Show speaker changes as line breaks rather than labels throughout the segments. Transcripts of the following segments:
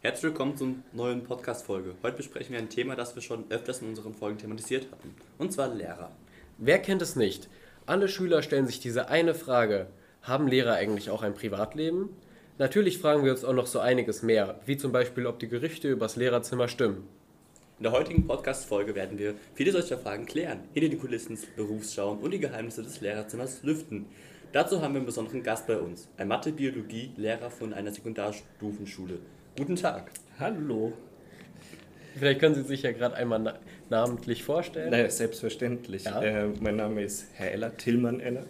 Herzlich willkommen zur neuen Podcast-Folge. Heute besprechen wir ein Thema, das wir schon öfters in unseren Folgen thematisiert hatten. Und zwar Lehrer.
Wer kennt es nicht? Alle Schüler stellen sich diese eine Frage. Haben Lehrer eigentlich auch ein Privatleben? Natürlich fragen wir uns auch noch so einiges mehr, wie zum Beispiel, ob die Gerüchte übers Lehrerzimmer stimmen.
In der heutigen Podcast-Folge werden wir viele solcher Fragen klären, hinter die Kulissen des Berufs schauen und die Geheimnisse des Lehrerzimmers lüften. Dazu haben wir einen besonderen Gast bei uns, ein Mathe-Biologie-Lehrer von einer Sekundarstufenschule. Guten Tag.
Hallo.
Vielleicht können Sie sich ja gerade einmal na namentlich vorstellen.
Naja, selbstverständlich.
Ja?
Äh, mein Name ist Herr Eller, Tillmann Eller.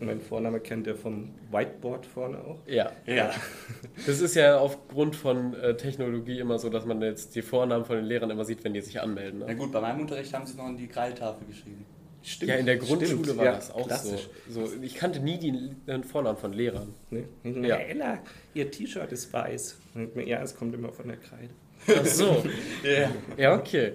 Mein Vorname kennt ihr vom Whiteboard vorne auch.
Ja.
Ja.
Das ist ja aufgrund von äh, Technologie immer so, dass man jetzt die Vornamen von den Lehrern immer sieht, wenn die sich anmelden.
Na
Ne?
gut, bei meinem Unterricht haben sie noch an die Kreidetafel geschrieben.
Stimmt.
Ja, in der Grundschule
stimmt.
war
ja,
das auch
klassisch.
so. so. Ich kannte nie die, den Vornamen von Lehrern.
Ne?
Ja.
Eller, Ihr T-Shirt ist weiß. Ja, es kommt immer von der Kreide.
Ach so.
Ja.
Ja, okay.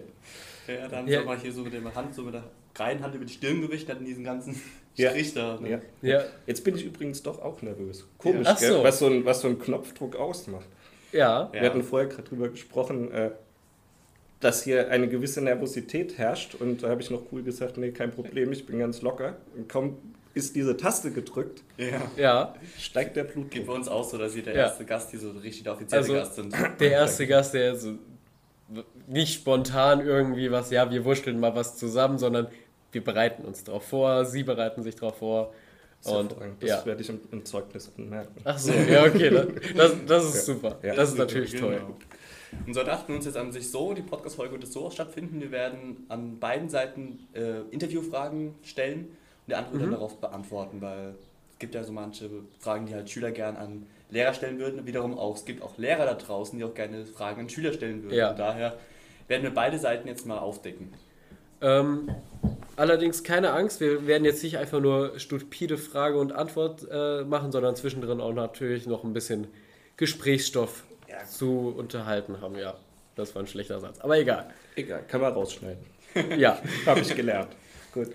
Ja, dann
Ja.
ja. mal hier so mit der Hand, so mit der Kreidenhand über die Stirn gewischt, hatten diesen ganzen
Ja.
Strich da. Ne?
Ja.
Ja,
Jetzt bin ich übrigens doch auch nervös. Komisch,
Ach
gell?
so.
Was, so ein, was so ein Knopfdruck ausmacht.
ja.
Ja.
Wir hatten vorher gerade drüber gesprochen, äh, dass hier eine gewisse Nervosität herrscht. Und da habe ich noch cool gesagt, nee, kein Problem, ich bin ganz locker. Und kaum ist diese Taste gedrückt,
ja.
ja.
steigt der
Geht
Blutdruck.
bei uns auch so, dass sie der
Ja.
erste Gast hier so richtig der offizielle
Also-
Gast sind.
Der erste Gast, der so nicht spontan irgendwie was, ja, wir wurschteln mal was zusammen, sondern wir bereiten uns drauf vor, sie bereiten sich drauf vor. Und
das
ja.
werde ich im, im Zeugnis anmerken.
Ach so, ja, okay, das, das, das ist
Ja.
super.
Ja.
Das ist natürlich toll.
Genau. Und so dachten wir uns jetzt an sich so, die Podcast-Folge wird so stattfinden, wir werden an beiden Seiten äh, Interviewfragen stellen und der andere dann darauf beantworten, weil es gibt ja so manche Fragen, die halt Schüler gern an Lehrer stellen würden und wiederum auch, es gibt auch Lehrer da draußen, die auch gerne Fragen an Schüler stellen würden.
Ja.
Und daher werden wir beide Seiten jetzt mal aufdecken.
Ähm, allerdings keine Angst, wir werden jetzt nicht einfach nur stupide Frage und Antwort äh, machen, sondern zwischendrin auch natürlich noch ein bisschen Gesprächsstoff
Ja.
zu unterhalten haben. Ja, das war ein schlechter Satz, aber egal.
Egal, kann man rausschneiden.
Ja,
Habe ich gelernt. Gut.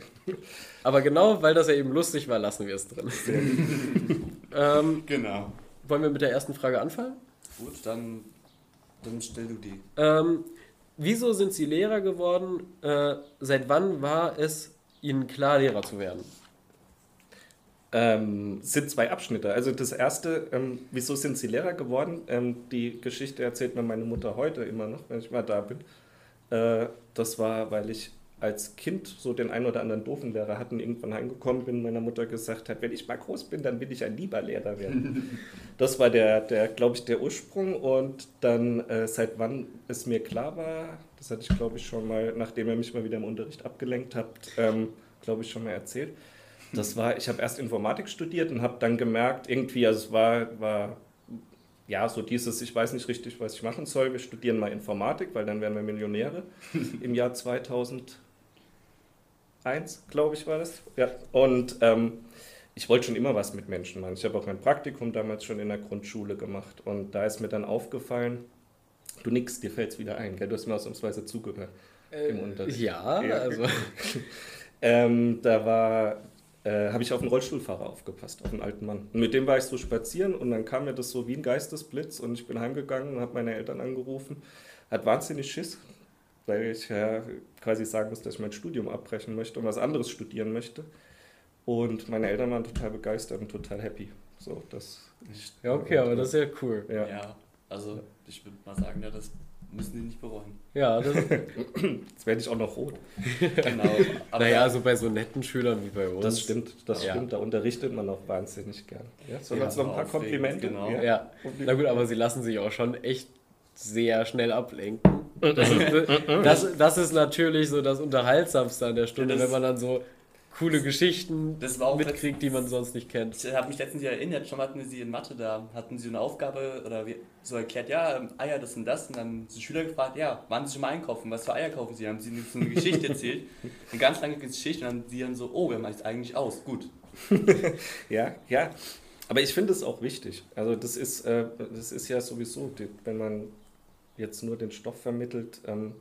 aber genau, weil das ja eben lustig war, lassen wir es drin. ähm,
Genau.
wollen wir mit der ersten Frage anfangen?
Gut, dann, dann stell du die.
Ähm, wieso sind Sie Lehrer geworden? Äh, seit wann war es Ihnen klar, Lehrer zu werden?
Ähm, sind zwei Abschnitte. Also das erste, ähm, wieso sind Sie Lehrer geworden? Ähm, die Geschichte erzählt mir meine Mutter heute immer noch, wenn ich mal da bin. Äh, das war, weil ich als Kind so den einen oder anderen doofen Lehrer hatten, irgendwann heimgekommen bin, meiner Mutter gesagt hat, wenn ich mal groß bin, dann will ich ein lieber Lehrer werden. das war der, der glaube ich, der Ursprung. Und dann, äh, seit wann es mir klar war, das hatte ich, glaube ich, schon mal, nachdem ihr mich mal wieder im Unterricht abgelenkt habt, ähm, glaube ich, schon mal erzählt. Das war, ich habe erst Informatik studiert und habe dann gemerkt, irgendwie, also es war, war ja so dieses, ich weiß nicht richtig, was ich machen soll, wir studieren mal Informatik, weil dann wären wir Millionäre im Jahr 2001, glaube ich, war das. Ja, und ähm, ich wollte schon immer was mit Menschen machen. Ich habe auch mein Praktikum damals schon in der Grundschule gemacht und da ist mir dann aufgefallen, du nix, dir fällt es wieder ein, gell? du hast mir ausnahmsweise zugehört im Unterricht.
Ja,
Ja.
also.
Ähm, da war, äh, habe ich auf einen Rollstuhlfahrer aufgepasst, auf einen alten Mann. Und mit dem war ich so spazieren und dann kam mir das so wie ein Geistesblitz und ich bin heimgegangen und habe meine Eltern angerufen. Hat wahnsinnig Schiss, weil ich ja quasi sagen muss, dass ich mein Studium abbrechen möchte und was anderes studieren möchte. Und meine Eltern waren total begeistert und total happy. So, das,
Ja, okay, aber das ist ja cool.
ja.
Ja. also ich würde mal sagen, ja, das müssen die nicht bereuen.
Ja, das,
Jetzt werde ich auch noch rot.
Genau. Aber
naja, also bei so netten Schülern wie bei uns.
Das stimmt, das
Ja.
stimmt. Da unterrichtet man auch wahnsinnig gern. Ja, soll
Ja,
uns noch ein paar Komplimente?
genau.
Ja, na gut, aber sie lassen sich auch schon echt sehr schnell ablenken. Das ist, das, das ist natürlich so das Unterhaltsamste an der Stunde,
Ja,
wenn man dann so coole Geschichten
Das war auch
mitkriegt, die man sonst nicht kennt.
Ich habe mich letztens ja erinnert, schon hatten wir sie in Mathe da, hatten sie eine Aufgabe oder so erklärt, ja, Eier, das und das. Und dann haben die Schüler gefragt, ja, waren sie schon mal einkaufen? Was für Eier kaufen sie? Dann haben sie so eine Geschichte erzählt, eine ganz lange Geschichte. Und dann sie dann so, oh, wer macht es eigentlich aus? Gut.
Ja, ja. Aber ich finde es auch wichtig. Also das ist, äh, das ist ja sowieso, die, wenn man jetzt nur den Stoff vermittelt, ähm,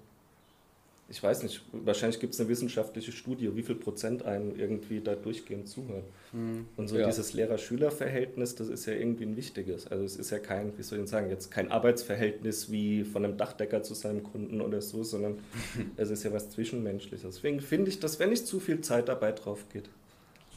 ich weiß nicht, wahrscheinlich gibt es eine wissenschaftliche Studie, wie viel Prozent einem irgendwie da durchgehend zuhört.
Hm.
Und so
Ja.
dieses Lehrer-Schüler-Verhältnis, das ist ja irgendwie ein wichtiges. Also es ist ja kein, wie soll ich sagen, jetzt kein Arbeitsverhältnis wie von einem Dachdecker zu seinem Kunden oder so, sondern es ist ja was Zwischenmenschliches. Deswegen finde ich, dass wenn nicht zu viel Zeit dabei drauf geht,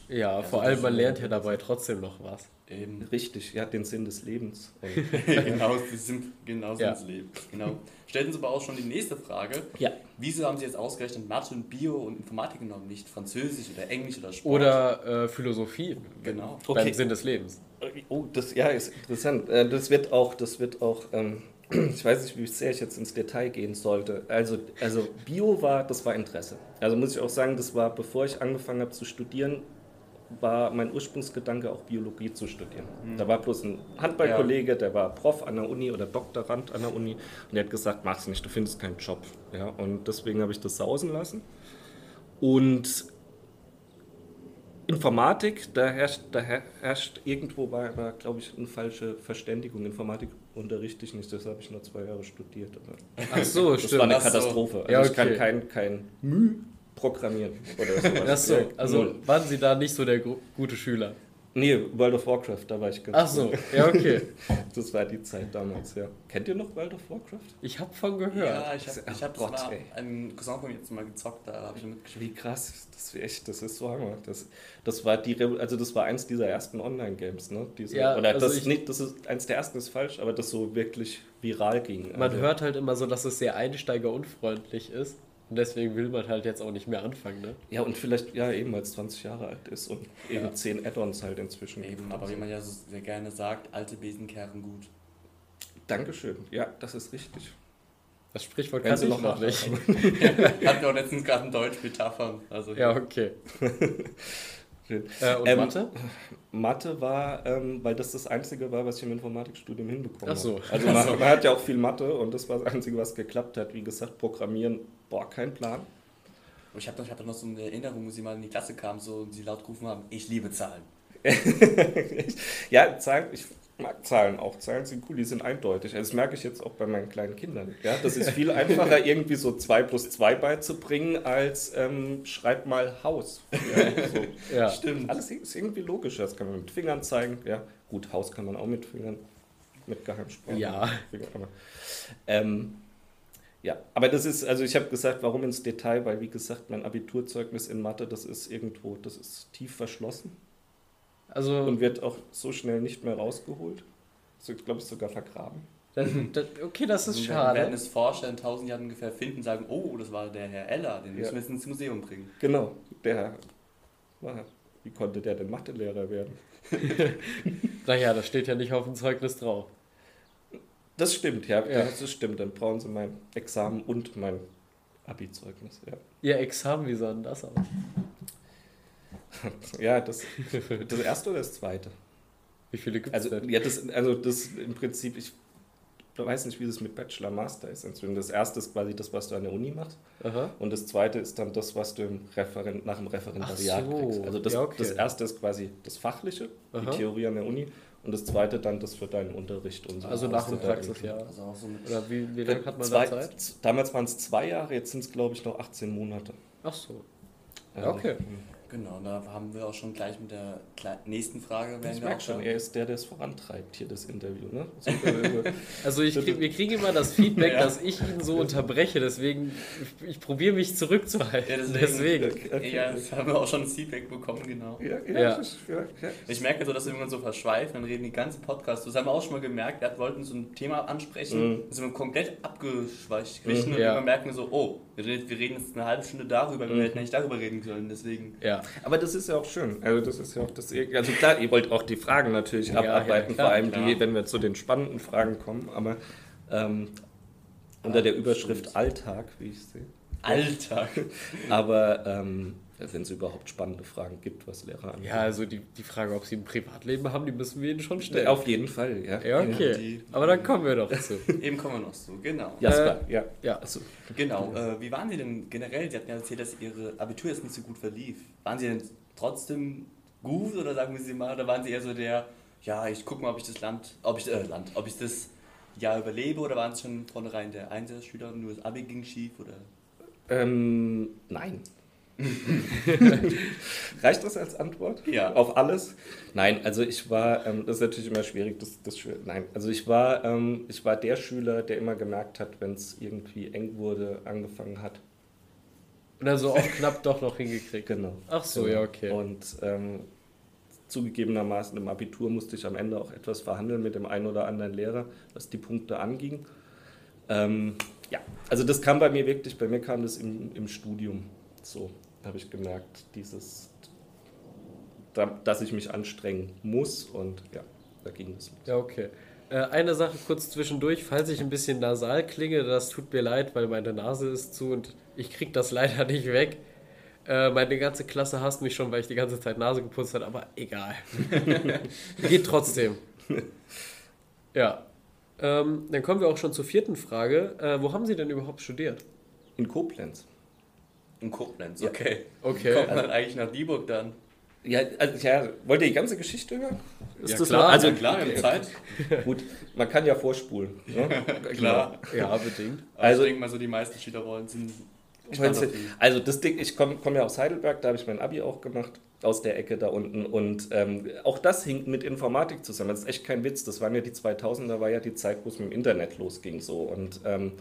Ja,
Ja,
vor allem man lernt ja dabei trotzdem noch was.
Eben.
richtig, ja, den Sinn des Lebens.
Genau, sie sind genau so
Ja.
ins Leben. Genau. Stellten Sie aber auch schon die nächste Frage.
Ja.
Wieso haben Sie jetzt ausgerechnet Mathe und Bio und Informatik genommen, nicht Französisch oder Englisch oder Sport?
Oder äh, Philosophie.
Genau.
Beim
Okay.
Sinn des Lebens.
Oh, das ja ist interessant. Äh, Das wird auch, das wird auch, ähm, ich weiß nicht, wie sehr ich jetzt ins Detail gehen sollte. Also, also Bio war, das war Interesse. Also muss ich auch sagen, das war, bevor ich angefangen habe zu studieren, war mein Ursprungsgedanke auch Biologie zu studieren. Da war bloß ein Handballkollege, der war Prof an der Uni oder Doktorand an der Uni und der hat gesagt, mach's nicht, du findest keinen Job. Ja, und deswegen habe ich das sausen lassen. Und Informatik, da herrscht, da her- herrscht irgendwo, war, glaube ich, eine falsche Verständigung. Informatik unterrichte ich nicht, das habe ich nur zwei Jahre studiert. Aber
Ach so,
das
stimmt.
war eine. Katastrophe. Also
Ja,
ich kann
okay.
kein, kein Müh programmieren oder sowas.
Ach so, also
null.
waren Sie da nicht so der gute Schüler?
Nee, World of Warcraft, da war ich ganz
Ach so,
gut.
ja, okay.
Das war die Zeit damals, ja. Kennt ihr noch World of Warcraft?
Ich habe von gehört.
Ja, ich habe
Ach
ich hab das
Gott,
mal,
ey.
ein Cousin von mir jetzt mal gezockt, da habe ich mitgespielt.
Wie krass, das ist echt, das ist so hammer. Das, das war die, also das war eins dieser ersten Online-Games, ne? Diese,
Ja,
oder
also
das
ich-
nicht, das ist eins der ersten ist falsch, aber das so wirklich viral ging.
Man
Also-
hört halt immer so, dass es sehr einsteigerunfreundlich ist. Und deswegen will man halt jetzt auch nicht mehr anfangen, ne?
Ja, und vielleicht, ja, eben, weil es 20 Jahre alt ist und eben
Ja.
10 Add-ons halt inzwischen.
Eben,
gibt.
aber wie man ja so sehr gerne sagt, alte Besen kehren gut.
Dankeschön. Ja, das ist richtig.
Das Sprichwort
Wenn
kann
Sie
ich
noch
noch nicht.
Hatten wir auch letztens gerade in Deutsch Metaphern. Also
Ja, okay.
Schön.
Äh, und
Ähm,
Mathe?
Mathe war, ähm, weil das das Einzige war, was ich im Informatikstudium hinbekommen
Ach so.
habe. Also man, man hat ja auch viel Mathe und das war das Einzige, was geklappt hat. Wie gesagt, Programmieren, boah, kein Plan.
Aber ich habe hab doch noch so eine Erinnerung, wo sie mal in die Klasse kamen so, und sie laut gerufen haben, ich liebe Zahlen.
ja, Zahlen, ich mag Zahlen auch. Zahlen sind cool, die sind eindeutig. Also das merke ich jetzt auch bei meinen kleinen Kindern. Ja, das ist viel einfacher, irgendwie so 2 plus 2 beizubringen, als ähm, schreib mal Haus. Ja, so.
Ja.
Stimmt.
Alles ist irgendwie logischer. Das kann man mit Fingern zeigen. Ja, gut, Haus kann man auch mit Fingern, mit Geheimsprache.
Ja.
Ähm, ja, aber das ist, also ich habe gesagt, warum ins Detail, weil wie gesagt, mein Abiturzeugnis in Mathe, das ist irgendwo, das ist tief verschlossen
Also,
und wird auch so schnell nicht mehr rausgeholt. So, ich glaube, es ist sogar vergraben.
das, das, okay, das ist
Also wir werden
schade.
es Forscher in tausend Jahren ungefähr finden und sagen, oh, das war der Herr Eller, den
Ja.
müssen wir jetzt ins Museum bringen.
Genau, der, war- wie konnte der denn Mathelehrer werden?
Naja, das steht ja nicht auf dem Zeugnis drauf.
Das stimmt, ja,
Ja.
das stimmt. Dann brauchen sie mein Examen und mein Abi-Zeugnis. Ja.
Ihr Examen, wie sah denn das aus?
Ja, das, das erste oder das zweite?
Wie viele gibt es
Also,
denn?
ja, das, also das im Prinzip, ich weiß nicht, wie das mit Bachelor, Master ist inzwischen. Das erste ist quasi das, was du an der Uni machst.
Aha.
Und das zweite ist dann das, was du im Referen nach dem Referendariat
so,
kriegst. Also das,
ja, okay.
das erste ist quasi das Fachliche,
Aha.
die Theorie an der Uni. Und das zweite dann das für deinen Unterricht. Und so.
Also nach dem Praxisjahr.
Also auch so
Oder wie, wie lange hat man
zwei,
da Zeit?
Damals waren es zwei Jahre, jetzt sind es glaube ich noch 18 Monate.
Ach so.
Also,
Okay.
Genau, da haben wir auch schon gleich mit der nächsten Frage. werden
Ich
wir
merke
auch
schon, er ist der, der es vorantreibt, hier das Interview. Ne? Also,
ich krieg, wir kriegen immer das Feedback,
Ja.
dass ich ihn so unterbreche, deswegen ich, ich probiere mich zurückzuhalten.
Ja, deswegen.
deswegen.
Okay.
Ja, das haben wir auch schon das Feedback bekommen, genau.
ja, ja,
Ja.
das ist- ja, ja.
Ich merke so, dass wir irgendwann so verschweifen, dann reden die ganzen Podcasts. Das haben wir auch schon mal gemerkt. Wir wollten so ein Thema ansprechen,
Mhm.
sind wir komplett abgeschweicht
Mhm,
und
ja.
irgendwann merken wir so, oh, wir reden, wir reden jetzt eine halbe Stunde darüber, wir
Mhm.
hätten eigentlich darüber reden sollen. Deswegen.
Ja.
Aber das ist ja auch schön. Also das ist ja auch das. Also klar, ihr wollt auch die Fragen natürlich
Ja,
abarbeiten,
ja, klar,
vor allem
klar.
die, wenn wir zu den spannenden Fragen kommen. Aber ähm, unter der Überschrift Alltag, wie ich sehe.
Alltag.
Aber ähm, wenn es überhaupt spannende Fragen gibt, was Lehrer angeht.
Ja, also die, die Frage, ob sie ein Privatleben haben, die müssen wir ihnen schon stellen.
Auf jeden Fall, ja.
Ja, okay.
Die-
Aber dann kommen wir doch zu.
Eben kommen wir noch so, genau.
Jasper, ja.
Ja.
Also,
Genau. Äh, wie waren Sie denn generell? Sie hatten ja erzählt, dass Ihre Abitur jetzt nicht so gut verlief. Waren Sie denn trotzdem gut oder sagen wir Sie mal, oder waren Sie eher so der, ja, ich gucke mal, ob ich das Land, ob ich äh, Land, ob ich das Jahr überlebe oder waren Sie schon vornherein der Einserschüler und nur das Abi ging schief oder?
Ähm, nein. Reicht das als Antwort?
Ja.
Auf alles? Nein, also ich war, ähm, das ist natürlich immer schwierig, das, das nein, also ich war, ähm, ich war der Schüler, der immer gemerkt hat, wenn es irgendwie eng wurde, angefangen hat.
Dann so auch knapp doch noch hingekriegt.
Genau.
Ach so,
Genau.
ja, okay.
Und ähm, zugegebenermaßen im Abitur musste ich am Ende auch etwas verhandeln mit dem einen oder anderen Lehrer, was die Punkte anging. Ähm, ja, also das kam bei mir wirklich, bei mir kam das im, im Studium. So habe ich gemerkt, dieses, da, dass ich mich anstrengen muss und ja, da ging es los.
Ja, okay. Äh, eine Sache kurz zwischendurch, falls ich ein bisschen nasal klinge, das tut mir leid, weil meine Nase ist zu und ich krieg das leider nicht weg. Äh, meine ganze Klasse hasst mich schon, weil ich die ganze Zeit Nase geputzt habe, aber egal. Geht trotzdem. Ja. Ähm, dann kommen wir auch schon zur vierten Frage. Äh, wo haben Sie denn überhaupt studiert?
In Koblenz.
In Koblenz,
Ja.
okay.
Okay.
Kommt man eigentlich nach Dieburg dann?
Ja, also, ja, wollt ihr die ganze Geschichte hören? Ist
Ja,
das
klar.
Also
also
klar, wir haben Zeit.
gut, man kann ja vorspulen. Ne?
Klar.
Ja, bedingt.
Aber
Also-
ich denke mal so, die meisten Schüler wollen sind.
Also das Ding, ich komme komm ja aus Heidelberg, da habe ich mein Abi auch gemacht, aus der Ecke da unten. Und ähm, auch das hing mit Informatik zusammen. Das ist echt kein Witz. Das waren ja die 2000er, war ja die Zeit, wo es mit dem Internet losging so. Und ähm,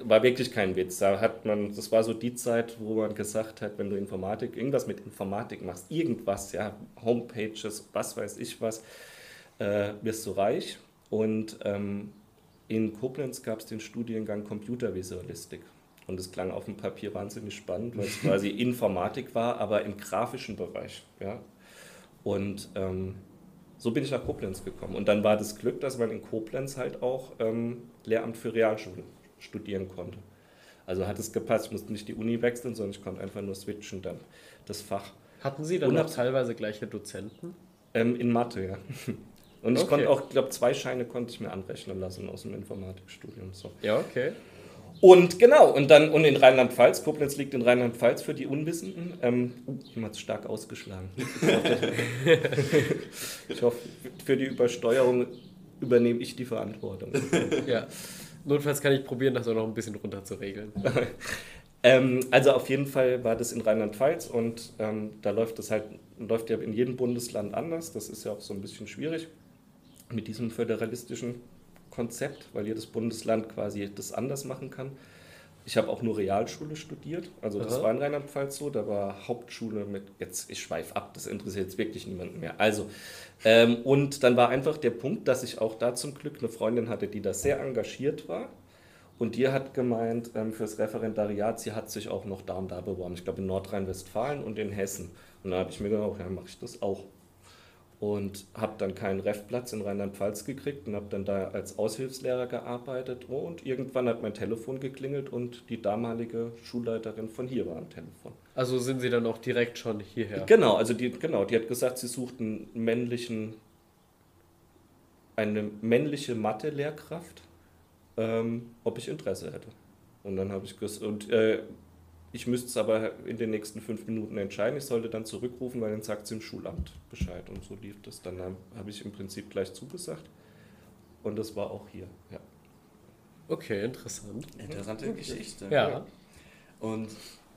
war wirklich kein Witz. Da hat man, das war so die Zeit, wo man gesagt hat, wenn du Informatik, irgendwas mit Informatik machst, irgendwas, ja, Homepages, was weiß ich was, äh, wirst du reich. Und ähm, in Koblenz gab es den Studiengang Computervisualistik. Und es klang auf dem Papier wahnsinnig spannend, weil es quasi Informatik war, aber im grafischen Bereich. Ja? Und ähm, so bin ich nach Koblenz gekommen. Und dann war das Glück, dass man in Koblenz halt auch ähm, Lehramt für Realschule studieren konnte. Also hat es gepasst. Ich musste nicht die Uni wechseln, sondern ich konnte einfach nur switchen dann das Fach.
Hatten Sie dann noch
Unab-
teilweise gleiche Dozenten?
Ähm, in Mathe, ja. Und ich
Okay.
konnte auch, ich glaube, zwei Scheine konnte ich mir anrechnen lassen aus dem Informatikstudium. So.
Ja, okay.
Und genau, und dann und in Rheinland-Pfalz, Koblenz liegt in Rheinland-Pfalz für die Unwissenden. Ähm, uh, jemand stark ausgeschlagen. ich hoffe, für die Übersteuerung übernehme ich die Verantwortung.
Ja. Notfalls kann ich probieren, das auch noch ein bisschen runter zu regeln.
Ähm, also auf jeden Fall war das in Rheinland-Pfalz und ähm, da läuft das halt, läuft ja in jedem Bundesland anders. Das ist ja auch so ein bisschen schwierig mit diesem föderalistischen Konzept, weil jedes Bundesland quasi das anders machen kann. Ich habe auch nur Realschule studiert, also das
Aha.
war in Rheinland-Pfalz so, da war Hauptschule mit, jetzt ich schweife ab, das interessiert jetzt wirklich niemanden mehr. Also, ähm, und dann war einfach der Punkt, dass ich auch da zum Glück eine Freundin hatte, die da sehr engagiert war und die hat gemeint, ähm, fürs Referendariat, sie hat sich auch noch da und da beworben. Ich glaube in Nordrhein-Westfalen und in Hessen. Und da habe ich mir gedacht, ja, mache ich das auch. Und habe dann keinen Refplatz in Rheinland-Pfalz gekriegt und habe dann da als Aushilfslehrer gearbeitet. Und irgendwann hat mein Telefon geklingelt und die damalige Schulleiterin von hier war am Telefon.
Also sind Sie dann auch direkt schon hierher?
Genau, also die, genau, die hat gesagt, sie sucht einen männlichen, eine männliche Mathe-Lehrkraft, ähm, ob ich Interesse hätte. Und dann habe ich gesagt, und äh, ich müsste es aber in den nächsten fünf Minuten entscheiden. Ich sollte dann zurückrufen, weil dann sagt sie im Schulamt Bescheid. Und so lief das. Dann habe ich im Prinzip gleich zugesagt. Und das war auch hier. Ja.
Okay, interessant.
Interessante Geschichte.
Ja.
Und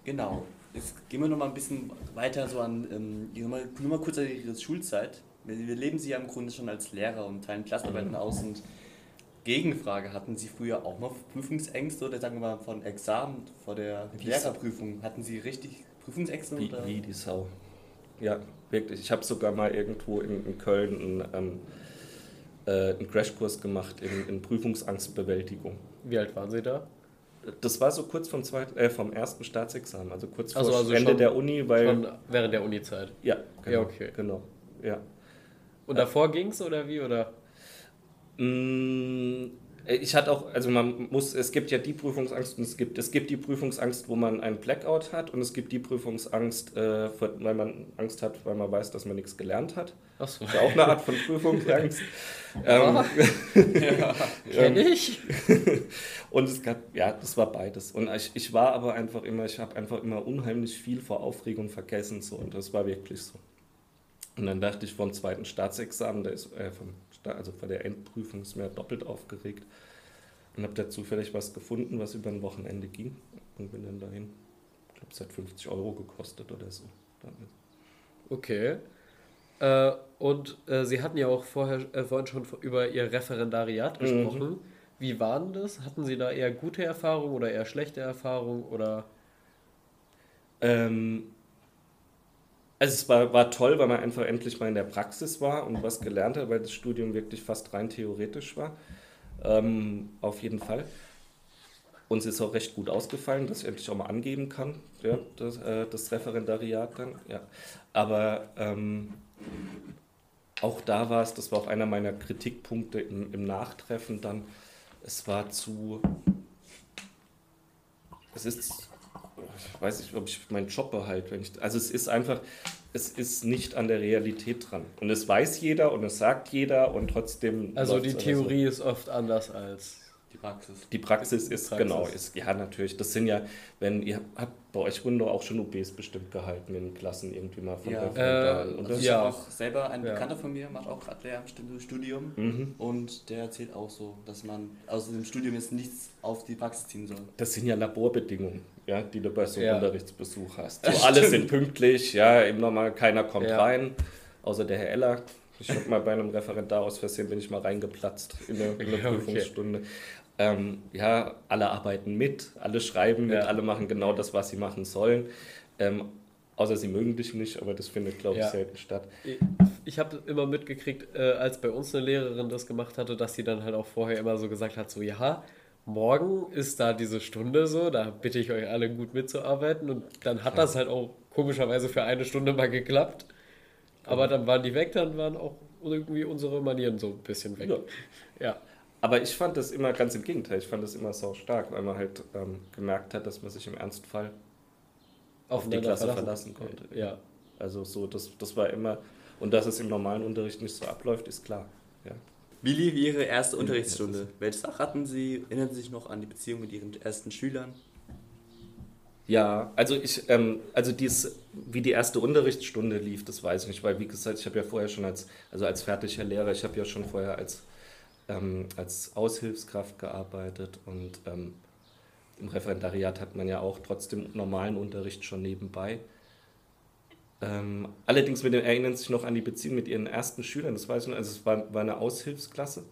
genau, jetzt gehen wir noch mal ein bisschen weiter so an, ähm, nur, mal, nur mal kurz an Ihre Schulzeit. Wir, wir leben Sie ja im Grunde schon als Lehrer und teilen Klassenarbeiten aus. Und Gegenfrage, hatten Sie früher auch mal Prüfungsängste oder sagen wir mal von Examen vor der
Wie
Lehrerprüfung? Hatten Sie richtig Prüfungsängste?
Wie,
oder?
wie die Sau. Ja, wirklich. Ich habe sogar mal irgendwo in, in Köln einen, ähm, äh, einen Crashkurs gemacht in, in Prüfungsangstbewältigung.
Wie alt waren Sie da?
Das war so kurz vom, zweiten, äh, vom ersten Staatsexamen, also kurz vor
Also- also
Ende
schon-
der Uni, weil.
Schon während der Uni-Zeit.
ja, genau,
Ja, okay.
genau. Ja.
Und davor ging's oder wie? Oder?
Mm, Ich hatte auch, also man muss, es gibt ja die Prüfungsangst und es gibt, es gibt die Prüfungsangst, wo man einen Blackout hat und es gibt die Prüfungsangst, äh, weil man Angst hat, weil man weiß, dass man nichts gelernt hat.
Achso.
Das ist ja auch eine Art von Prüfungsangst. ähm,
Kenn ich?
und es gab, ja, das war beides. Und ich, ich war aber einfach immer, ich habe einfach immer unheimlich viel vor Aufregung vergessen. So, und das war wirklich so. Und dann dachte ich vom zweiten Staatsexamen, der ist, äh, vom, also vor der Endprüfung ist mir doppelt aufgeregt. Und habe da zufällig was gefunden, was über ein Wochenende ging. Und bin dann dahin. Ich glaube, es hat 50 Euro gekostet oder so.
Okay. Äh, und äh, Sie hatten ja auch vorher äh, vorhin schon über Ihr Referendariat gesprochen. Mhm. Wie war denn das? Hatten Sie da eher gute Erfahrungen oder eher schlechte Erfahrungen oder?
Ähm, also es war, war toll, weil man einfach endlich mal in der Praxis war und was gelernt hat, weil das Studium wirklich fast rein theoretisch war. Ähm, auf jeden Fall. Uns ist auch recht gut ausgefallen, dass ich endlich auch mal angeben kann, ja, das, äh, das Referendariat dann. Ja. Aber ähm, auch da war es, das war auch einer meiner Kritikpunkte im, im Nachtreffen dann, es war zu, es ist, ich weiß nicht, ob ich meinen Job behalte, wenn ich, also es ist einfach, es ist nicht an der Realität dran. Und es weiß jeder und es sagt jeder und trotzdem.
Also die Theorie so. ist oft anders als
die Praxis. Die Praxis ist, Praxis. genau, ist, ja natürlich. Das sind ja, wenn ihr habt bei euch wurden doch auch schon UBs bestimmt gehalten in Klassen irgendwie mal von
ja. Äh, und das ja. auch selber ein ja. Bekannter von mir macht auch gerade Lehramtsstudium mhm. und der erzählt auch so, dass man aus dem Studium jetzt nichts auf die Praxis ziehen soll.
Das sind ja Laborbedingungen, ja, die du bei so einem ja. Unterrichtsbesuch hast. So, alle sind pünktlich, ja, im Normal keiner kommt rein, außer der Herr Eller. Ich habe mal bei einem Referendar aus Versehen bin ich mal reingeplatzt in eine, in eine Prüfungsstunde. Okay. Ähm, ja, alle arbeiten mit, alle schreiben mit, ja. alle machen genau das, was sie machen sollen. Ähm, außer sie mögen dich nicht, aber das findet, glaube ich, ja. selten statt.
Ich, ich habe immer mitgekriegt, äh, als bei uns eine Lehrerin das gemacht hatte, dass sie dann halt auch vorher immer so gesagt hat, so ja, morgen ist da diese Stunde so, da bitte ich euch alle gut mitzuarbeiten und dann hat das halt auch komischerweise für eine Stunde mal geklappt. Aber dann waren die weg, dann waren auch irgendwie unsere Manieren so ein bisschen weg. Ja.
ja. Aber ich fand das immer ganz im Gegenteil. Ich fand das immer so stark, weil man halt ähm, gemerkt hat, dass man sich im Ernstfall auf die Klasse verlassen, verlassen konnte. Ja. Also so, das, das war immer, und dass es im normalen Unterricht nicht so abläuft, ist klar. Ja.
Wie lief Ihre erste Unterrichtsstunde? Welches Fach hatten Sie? Erinnern Sie sich noch an die Beziehung mit Ihren ersten Schülern?
Ja, also ich, ähm, also dies, wie die erste Unterrichtsstunde lief, das weiß ich nicht, weil wie gesagt, ich habe ja vorher schon als, also als fertiger Lehrer, ich habe ja schon vorher als ähm, als Aushilfskraft gearbeitet und ähm, im Referendariat hat man ja auch trotzdem normalen Unterricht schon nebenbei. Ähm, allerdings mit dem erinnern sich noch an die Beziehung mit ihren ersten Schülern, das weiß ich noch, also es war, war eine Aushilfsklasse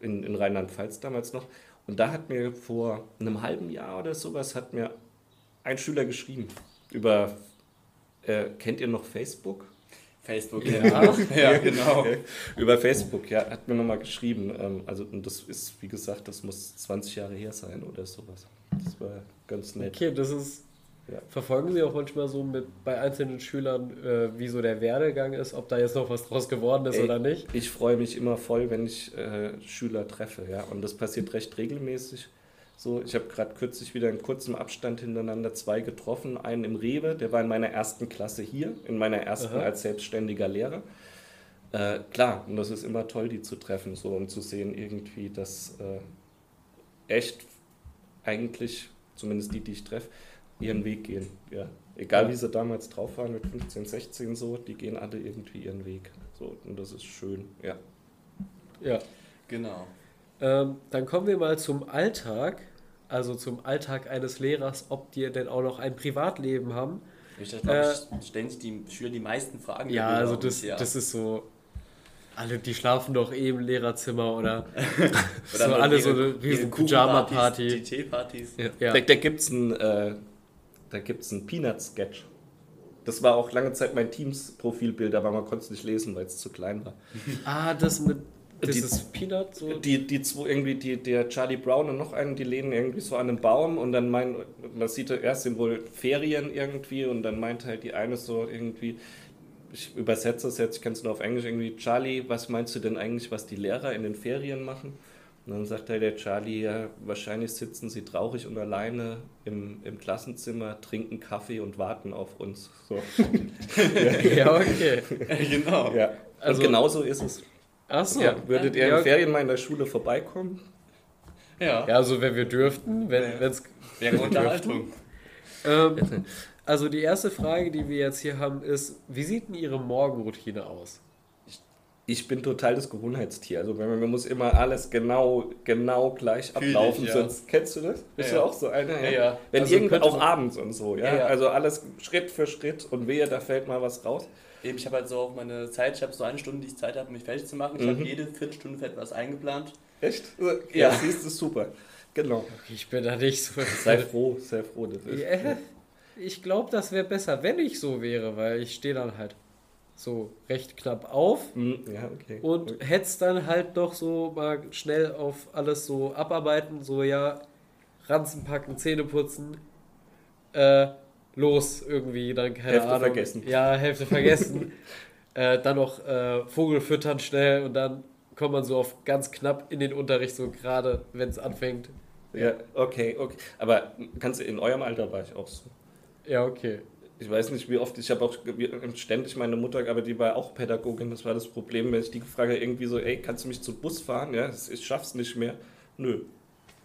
in, in Rheinland-Pfalz damals noch. Und da hat mir vor einem halben Jahr oder sowas, hat mir ein Schüler geschrieben über, äh, kennt ihr noch Facebook? Facebook, ja. ja, genau. Über Facebook, ja, hat mir nochmal geschrieben. Ähm, also, und das ist, wie gesagt, das muss 20 Jahre her sein oder sowas. Das war ganz nett.
Okay, das ist. Ja. Verfolgen Sie auch manchmal so mit bei einzelnen Schülern, äh, wie so der Werdegang ist, ob da jetzt noch was draus geworden ist Ey, oder nicht?
Ich freue mich immer voll, wenn ich äh, Schüler treffe, ja. Und das passiert recht regelmäßig. So, ich habe gerade kürzlich wieder in kurzem Abstand hintereinander zwei getroffen. Einen im Rewe, der war in meiner ersten Klasse hier, in meiner ersten Aha. als selbstständiger Lehrer. Äh, klar, und das ist immer toll, die zu treffen, so und zu sehen irgendwie, dass äh, echt eigentlich, zumindest die, die ich treffe, ihren Weg gehen. Ja. Egal wie sie damals drauf waren mit 15, 16 so, die gehen alle irgendwie ihren Weg. So, und das ist schön, ja.
Ja. Genau. Ähm, dann kommen wir mal zum Alltag, also zum Alltag eines Lehrers, ob die denn auch noch ein Privatleben haben.
Ich glaube, äh, stellen sich die Schüler die meisten Fragen.
Ja, also das, ja. das ist so, alle, die schlafen doch eh im Lehrerzimmer oder, oder so alle ihre, so eine riesen
Pyjama-Party. Die Teepartys. Ja. ja. Da, da gibt es ein, äh, ein Peanut-Sketch. Das war auch lange Zeit mein Teams-Profilbild, aber man konnte es nicht lesen, weil es zu klein war.
ah, das mit
dieses Peanut so? Die, die zwei irgendwie, die, der Charlie Brown und noch einen, die lehnen irgendwie so an einem Baum und dann meint, man sieht erst sind wohl Ferien irgendwie und dann meint halt die eine so irgendwie, ich übersetze das jetzt, ich kann es nur auf Englisch irgendwie, Charlie, was meinst du denn eigentlich, was die Lehrer in den Ferien machen? Und dann sagt halt der Charlie, ja, wahrscheinlich sitzen sie traurig und alleine im, im Klassenzimmer, trinken Kaffee und warten auf uns. So. ja. ja, okay. genau. Ja. Also, und genau so ist es. Achso. Ja, würdet ihr ja, in Ferien mal in der Schule vorbeikommen?
Ja. Ja, also wenn wir dürften, wenn es wäre Unterhaltung. ähm, also die erste Frage, die wir jetzt hier haben, ist, wie sieht denn Ihre Morgenroutine aus?
Ich
Ich bin total das Gewohnheitstier. Also man, man muss immer alles genau, genau gleich ablaufen.
ja.
Sonst kennst du das? Bist
Ja,
du
ja.
auch so einer?
Ja, ja.
Wenn
Also
irgend
könnte
auch abends und so, ja?
Ja, ja.
Also alles Schritt für Schritt und wehe, da fällt mal was raus.
Eben, ich habe halt so auch meine Zeit, ich habe so eine Stunde, die ich Zeit habe, mich fertig zu machen. Ich
Mhm.
habe jede Viertelstunde für etwas eingeplant.
Echt?
Ja.
Ja, siehst du, super. Genau.
Ich bin da nicht so.
Sei froh, sei froh. Das ist.
Ja, ich glaube, das wäre besser, wenn ich so wäre, weil ich stehe dann halt so recht knapp auf
Hm, Ja, okay.
und hetz dann halt doch so mal schnell auf alles so abarbeiten, so ja, Ranzen packen, Zähne putzen, äh, los irgendwie, dann keine
Hälfte
Ahnung.
vergessen.
Ja, Hälfte vergessen. äh, dann noch äh, Vogel füttern schnell und dann kommt man so auf ganz knapp in den Unterricht, so gerade wenn es anfängt.
Ja, okay, okay. Aber kannst du in eurem Alter war ich auch so.
Ja, okay.
Ich weiß nicht, wie oft, ich habe auch ständig meine Mutter, aber die war auch Pädagogin, das war das Problem, wenn ich die gefragt habe, irgendwie so, ey, kannst du mich zu Bus fahren? Ja, ich schaff's nicht mehr. Nö,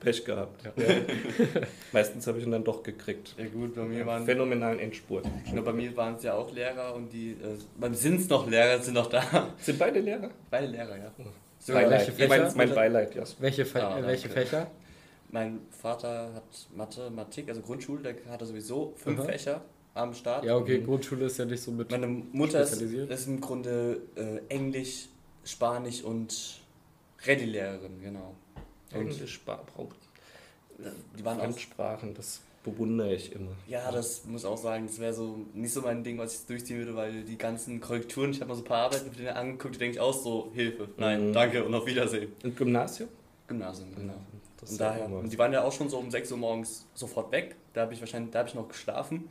Pech gehabt.
Ja.
Meistens habe ich ihn dann doch gekriegt.
Ja gut, bei mir waren,
Phänomenalen Endspurt.
nur bei mir waren es ja auch Lehrer und die, äh, sind es noch Lehrer, sind noch da.
Sind beide Lehrer?
Beide Lehrer, ja.
Sogar
Beileid.
welche
Ich mein,
Fächer?
mein Beileid, ja.
Welche,
Ah,
äh, welche
danke.
Fächer?
Mein Vater hat Mathematik, also Grundschule, der hatte sowieso fünf
Aha.
Fächer am Start.
Ja, okay. Grundschule ist ja nicht so mit.
Meine Mutter ist, ist im Grunde äh, Englisch, Spanisch und Ready-Lehrerin, genau.
Englisch,
die waren auch,
Fremdsprachen, das bewundere ich immer.
ja, das muss auch sagen, das wäre so nicht so mein Ding, was ich durchziehen würde, weil die ganzen Korrekturen, ich habe mal so ein paar Arbeiten mit denen angeguckt, die denke ich auch so, Hilfe, nein,
Mhm.
danke und auf Wiedersehen.
Und Gymnasium?
Gymnasium, genau. Und daher, und die waren ja auch schon so um 6 Uhr morgens sofort weg. Da habe ich wahrscheinlich, da habe ich noch geschlafen.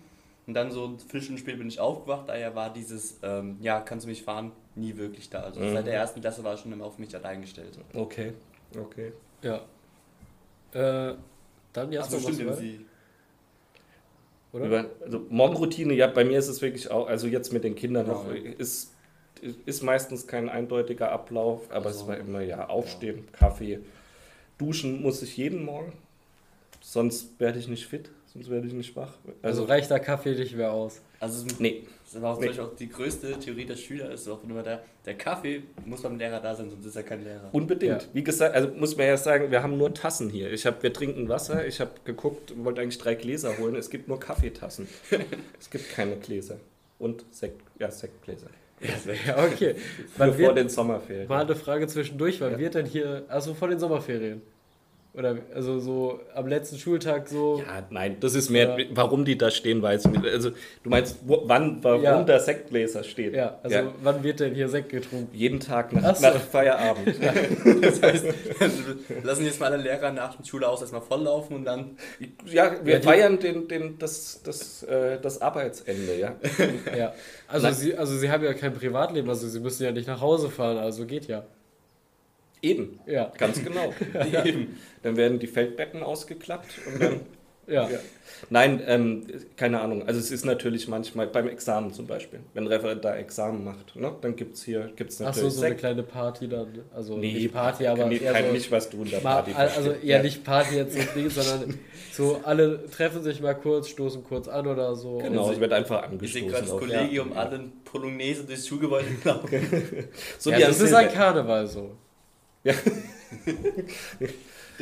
Und dann so eine Viertelstunde später bin ich aufgewacht. Daher war dieses, ähm, ja, kannst du mich fahren, nie wirklich da. Also
Mhm.
seit der ersten Klasse war ich schon immer auf mich allein gestellt.
Okay, okay.
Ja. Äh, dann ja,
Achso, stimmt, ja, sie.
oder?
Über, also Morgenroutine, ja, bei mir ist es wirklich auch, also jetzt mit den Kindern
Ja.
noch, ist, ist meistens kein eindeutiger Ablauf, aber
Also,
es war immer, ja, aufstehen, Kaffee, duschen muss ich jeden Morgen, sonst werde ich nicht fit, sonst werde ich nicht wach.
Also
Also,
reicht der Kaffee nicht mehr aus.
Also
nee,
das war auch,
Nee.
auch die größte Theorie der Schüler, ist auch immer der, der Kaffee muss beim Lehrer da sein, sonst ist er kein Lehrer.
unbedingt.
Ja.
Wie gesagt, also muss man ja sagen, wir haben nur Tassen hier. Ich hab, wir trinken Wasser, ich habe geguckt, wollte eigentlich drei Gläser holen, es gibt nur Kaffeetassen. es gibt keine Gläser. Und Sekt, ja, Sektgläser.
Ja, okay. Wann
vor
wird,
den Sommerferien.
mal eine Frage zwischendurch, wann
Ja.
wird denn hier, also vor den Sommerferien? Oder also so am letzten Schultag so.
Ja, nein, das ist mehr,
Ja.
warum die da stehen, weiß ich nicht. Also, du meinst, wo, wann, warum
Ja.
der Sektgläser steht?
Ja, also wann wird denn hier Sekt getrunken?
Jeden Tag nach,
Ach so.
nach Feierabend.
Das heißt, lassen jetzt mal alle Lehrer nach der Schule aus erstmal volllaufen und dann.
Ja, wir
Ja,
feiern den, den, das, das, äh, das Arbeitsende, ja.
Ja. Also
Nein.
sie, also sie haben ja kein Privatleben, also sie müssen ja nicht nach Hause fahren, also geht ja.
Eben,
Ja.
ganz genau. Eben. Dann werden die Feldbetten ausgeklappt und dann.
Ja.
Ja. Nein, ähm, keine Ahnung. Also es ist natürlich manchmal, beim Examen zum Beispiel, wenn ein Referendar Examen macht, ne, dann gibt es hier gibt's
Ach
natürlich
so, so eine
Sekt.
kleine Party dann. Also
Nee,
nicht Party, aber
nee,
eher
kein,
so,
nicht, was du unter
mal,
Party
also eher nicht Party jetzt so Ding, sondern so alle treffen sich mal kurz, stoßen kurz an oder so.
Genau,
Also
es wird einfach
Ich sehe
angestoßen.
gerade das Kollegium, alle Polonaise durchs Schulgebäude laufen.
So
ja,
wie
das ist ein. Karneval so.
Das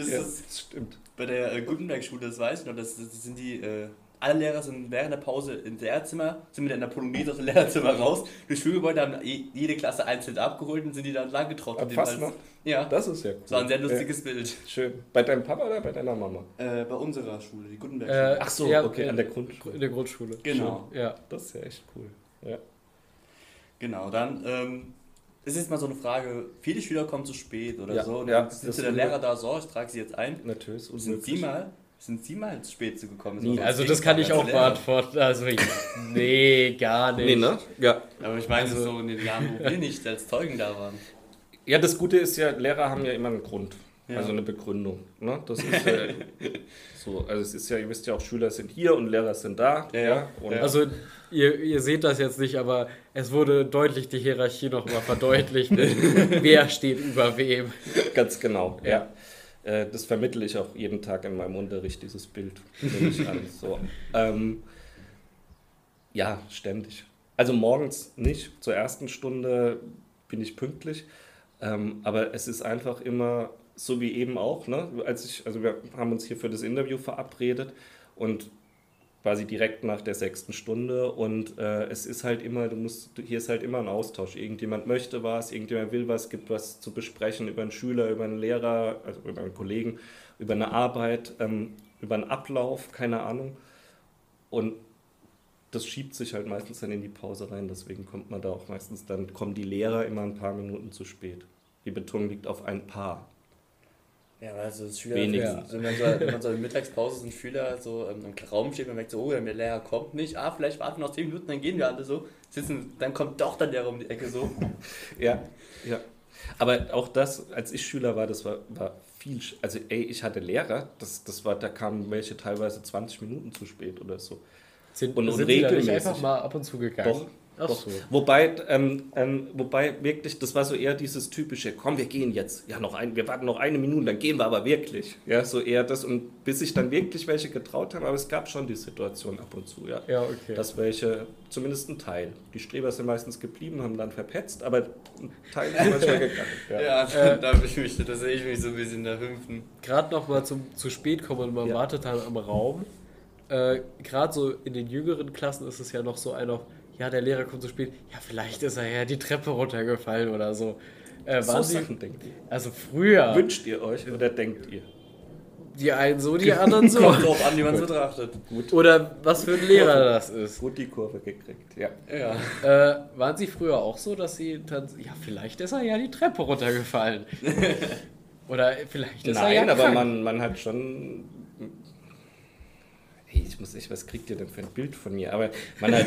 Ja,
ist
das stimmt.
bei der äh, Gutenberg-Schule, das weiß ich noch, das, das sind die, äh, alle Lehrer sind während der Pause im Lehrerzimmer, sind mit einer Polonaise aus dem Lehrerzimmer raus, durch Schulgebäude haben je- jede Klasse einzeln abgeholt und sind die dann lang getroffen.
Am Fastnacht?
Ja, das
Das ist ja cool.
war ein sehr lustiges Bild.
Ja, schön. Bei deinem Papa oder bei deiner Mama?
Äh, bei unserer Schule, die Gutenberg-Schule.
Äh,
Ach so,
ja,
okay,
äh,
an der Grundschule.
In der Grundschule.
genau,
Ja.
Das ist ja echt cool. Ja.
genau. Dann ähm, ist jetzt mal so eine Frage, viele Schüler kommen zu spät oder
Ja,
so. Und
ja,
dann sitzt
das
der
ist
Lehrer da, so, ich trage sie jetzt ein.
Natürlich. ist
Sind
unmöglich.
Sie mal, sind Sie mal zu spät zu gekommen?
Nie.
So,
Also
als
das kann ich auch beantworten. Also ich, nee, gar nicht.
Nee, ne? Ja.
Aber ich meine
Also-
so in den Jahren, wo wir nicht als Zeugen da waren.
Ja, das Gute ist ja, Lehrer haben ja immer einen Grund.
Ja.
Also eine Begründung. Ne? Das ist äh, so, also es ist ja, ihr wisst ja auch, Schüler sind hier und Lehrer sind da.
Ja, ja. Ja.
Also ihr, ihr seht das jetzt nicht, aber es wurde deutlich die Hierarchie nochmal verdeutlicht. Wer steht über wem?
Ganz genau, ja.
Ja.
Äh, Das vermittle ich auch jeden Tag in meinem Unterricht, dieses Bild. nehme ich an. So. Ähm, ja, ständig. Also morgens nicht, zur ersten Stunde bin ich pünktlich. Ähm, aber es ist einfach immer so wie eben auch, ne? Als ich, also wir haben uns hier für das Interview verabredet und quasi direkt nach der sechsten Stunde und äh, es ist halt immer, du musst, hier ist halt immer ein Austausch. Irgendjemand möchte was, irgendjemand will was, gibt was zu besprechen über einen Schüler, über einen Lehrer, also über einen Kollegen, über eine Arbeit, ähm, über einen Ablauf, keine Ahnung. Und das schiebt sich halt meistens dann in die Pause rein, deswegen kommt man da auch meistens, dann kommen die Lehrer immer ein paar Minuten zu spät. Die Betonung liegt auf ein paar.
Ja, also das Schüler,
Wenigstens.
wenn man, so, wenn man so in Mittagspause so ein Schüler so ähm, im Raum steht, man merkt so, oh, der Lehrer kommt nicht, ah, vielleicht warten wir noch 10 Minuten, dann gehen wir alle so, sitzen, dann kommt doch der Lehrer um die Ecke so.
Ja, ja. Aber auch das, als ich Schüler war, das war, war viel, also ey, ich hatte Lehrer, das, das war, da kamen welche teilweise 20 Minuten zu spät oder so.
Sind,
Und- und
sind die nicht
regelmäßig.
einfach mal ab und zu gegangen?
Doch,
Ach so.
Wobei, ähm, ähm, wobei wirklich, das war so eher dieses typische, komm, wir gehen jetzt. Ja, noch ein, wir warten noch eine Minute, dann gehen wir aber wirklich. Ja, so eher das und bis sich dann wirklich welche getraut haben, aber es gab schon die Situation ab und zu, ja.
Ja, okay.
Dass welche, zumindest ein Teil. Die Streber sind meistens geblieben, haben dann verpetzt, aber ein Teil ist manchmal gegangen. Ja.
Ja, da, da, ich mich, da sehe ich mich so ein bisschen in der fünften.
Gerade noch mal zum zu spät kommen und man
Ja.
wartet dann am Raum. Äh, Gerade so in den jüngeren Klassen ist es ja noch so einer, ja, der Lehrer kommt zu spät, ja, vielleicht ist er ja die Treppe runtergefallen oder so. Äh,
So
Sie,
Sachen denkt ihr.
also früher,
Wünscht ihr euch oder denkt ihr?
die einen so, die anderen so.
Kommt drauf an, wie man es betrachtet.
Oder was für ein Lehrer das ist.
Gut die Kurve gekriegt, ja.
Ja.
Äh, waren Sie früher auch so, dass Sie dann, ja, vielleicht ist er ja die Treppe runtergefallen. Oder vielleicht ist er
Nein,
ja
aber
krank.
man, man hat schon. Hey, ich muss echt, was kriegt ihr denn für ein Bild von mir? Aber man hat.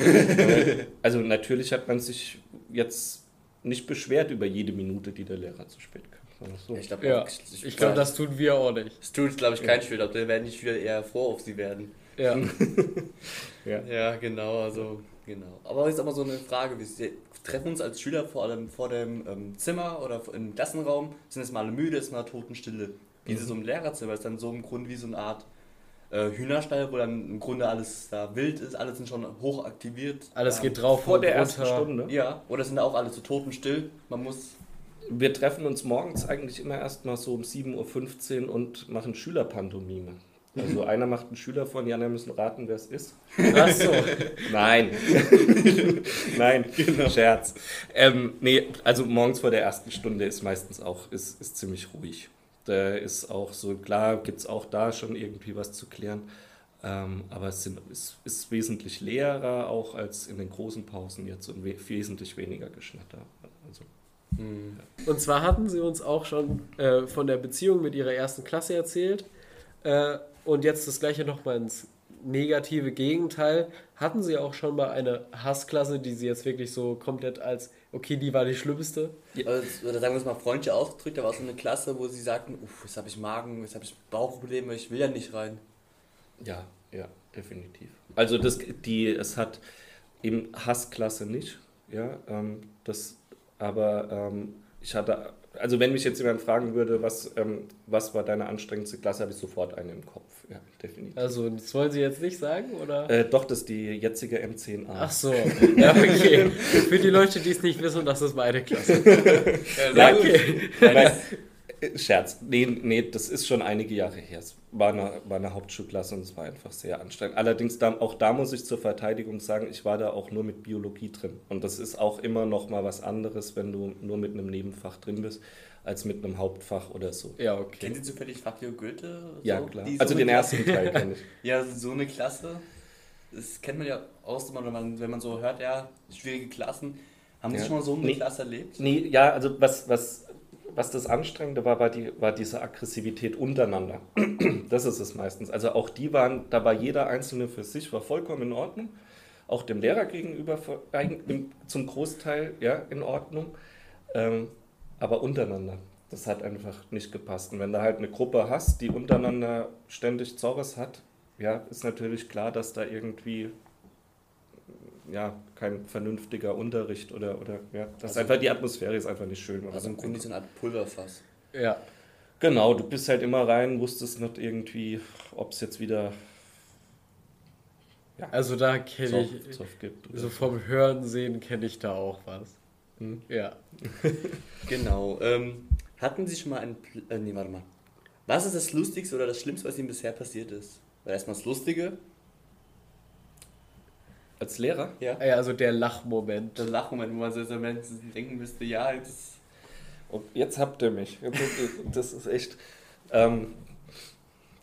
also, natürlich hat man sich jetzt nicht beschwert über jede Minute, die der Lehrer zu spät kam. So.
Ich glaube,
Ja, ich glaube, das tun wir auch nicht.
Das tut, glaube ich, kein Schüler. Da werden die Schüler eher froh auf sie werden.
Ja.
Ja.
Ja, genau, also, genau. Aber jetzt aber so eine Frage, wir treffen uns als Schüler vor allem vor dem ähm, Zimmer oder im Klassenraum, sind jetzt mal alle müde, ist mal Totenstille. Wie ist es so im Lehrerzimmer? Ist dann so im Grunde wie so eine Art äh, Hühnerstall, wo dann im Grunde alles da wild ist, alles sind schon hoch aktiviert.
Alles
Ja.
geht drauf
Vor
und
der ersten
runter.
Stunde.
Ja, oder sind da auch alle so totenstill? Man muss.
Wir treffen uns morgens eigentlich immer erstmal so um 7.15 Uhr und machen Schülerpantomime. Also einer macht einen Schüler vor und die anderen müssen raten, wer es ist.
Ach so.
Nein. Nein, Scherz. Ähm, nee, also morgens vor der ersten Stunde ist meistens auch ist, ist ziemlich ruhig. Da ist auch so, klar, gibt es auch da schon irgendwie was zu klären. Ähm, aber es sind, ist, ist wesentlich leerer auch als in den großen Pausen jetzt und we wesentlich weniger Geschnatter. Also,
Hm.
Und zwar hatten sie uns auch schon äh, von der Beziehung mit ihrer ersten Klasse erzählt. Äh, und jetzt das gleiche nochmal ins negative Gegenteil. Hatten sie auch schon mal eine Hassklasse, die sie jetzt wirklich so komplett als, okay, die war die schlimmste?
Also, oder sagen wir es mal freundlich ausgedrückt, da war so eine Klasse, wo sie sagten, uff, jetzt habe ich Magen, jetzt habe ich Bauchprobleme, ich will ja nicht rein.
Ja, ja, definitiv. Also das, die, es hat eben Hassklasse nicht, ja, ähm, das, aber ähm, ich hatte, also wenn mich jetzt jemand fragen würde, was, ähm, was war deine anstrengendste Klasse, habe ich sofort eine im Kopf, ja, definitiv.
Also, das wollen sie jetzt nicht sagen, oder?
Äh, doch, das ist die jetzige M10A.
Ach so, ja, okay. Für die Leute, die es nicht wissen, das ist meine Klasse.
Ja,
Okay.
Nein, Scherz. Nee, nee, das ist schon einige Jahre her. Es war eine, war eine Hauptschulklasse und es war einfach sehr anstrengend. Allerdings, da, auch da muss ich zur Verteidigung sagen, ich war da auch nur mit Biologie drin. Und das ist auch immer noch mal was anderes, wenn du nur mit einem Nebenfach drin bist, als mit einem Hauptfach oder so.
Ja,
Kennen
okay.
Sie zufällig Fakio Goethe?
Ja,
So,
klar.
die- so
Also
eine
den ersten Teil kenne ich.
Ja, so eine Klasse, das kennt man ja aus, wenn man, wenn man so hört, ja, schwierige Klassen. Haben Sie
Ja.
schon mal so eine
Nee.
Klasse erlebt?
Nee, ja, also was, was, was das Anstrengende war, war, die, war diese Aggressivität untereinander. Das ist es meistens. Also auch die waren, da war jeder Einzelne für sich, war vollkommen in Ordnung. Auch dem Lehrer gegenüber zum Großteil ja, in Ordnung. Ähm, aber untereinander, das hat einfach nicht gepasst. Und wenn du halt eine Gruppe hast, die untereinander ständig Zorres hat, ja, ist natürlich klar, dass da irgendwie ja, kein vernünftiger Unterricht oder, oder ja, das ist
Also-
einfach die Atmosphäre ist einfach nicht schön.
Also im Grunde so eine Art Pulverfass.
Ja.
Genau, du bist halt immer rein, wusstest nicht irgendwie, ob es jetzt wieder
Also da kenne ich,
Zoff gibt.
so vom Hören sehen kenne ich da auch was. Ja.
Genau. Ähm, hatten Sie schon mal einen. Pl äh, nee, warte mal. Was ist das Lustigste oder das Schlimmste, was Ihnen bisher passiert ist? Weil erstmal das Lustige.
Als Lehrer?
Ja.
Ja, also der Lachmoment.
Der Lachmoment, wo man so so denken müsste, ja, jetzt.
Und jetzt habt ihr mich. Das ist echt. Ähm,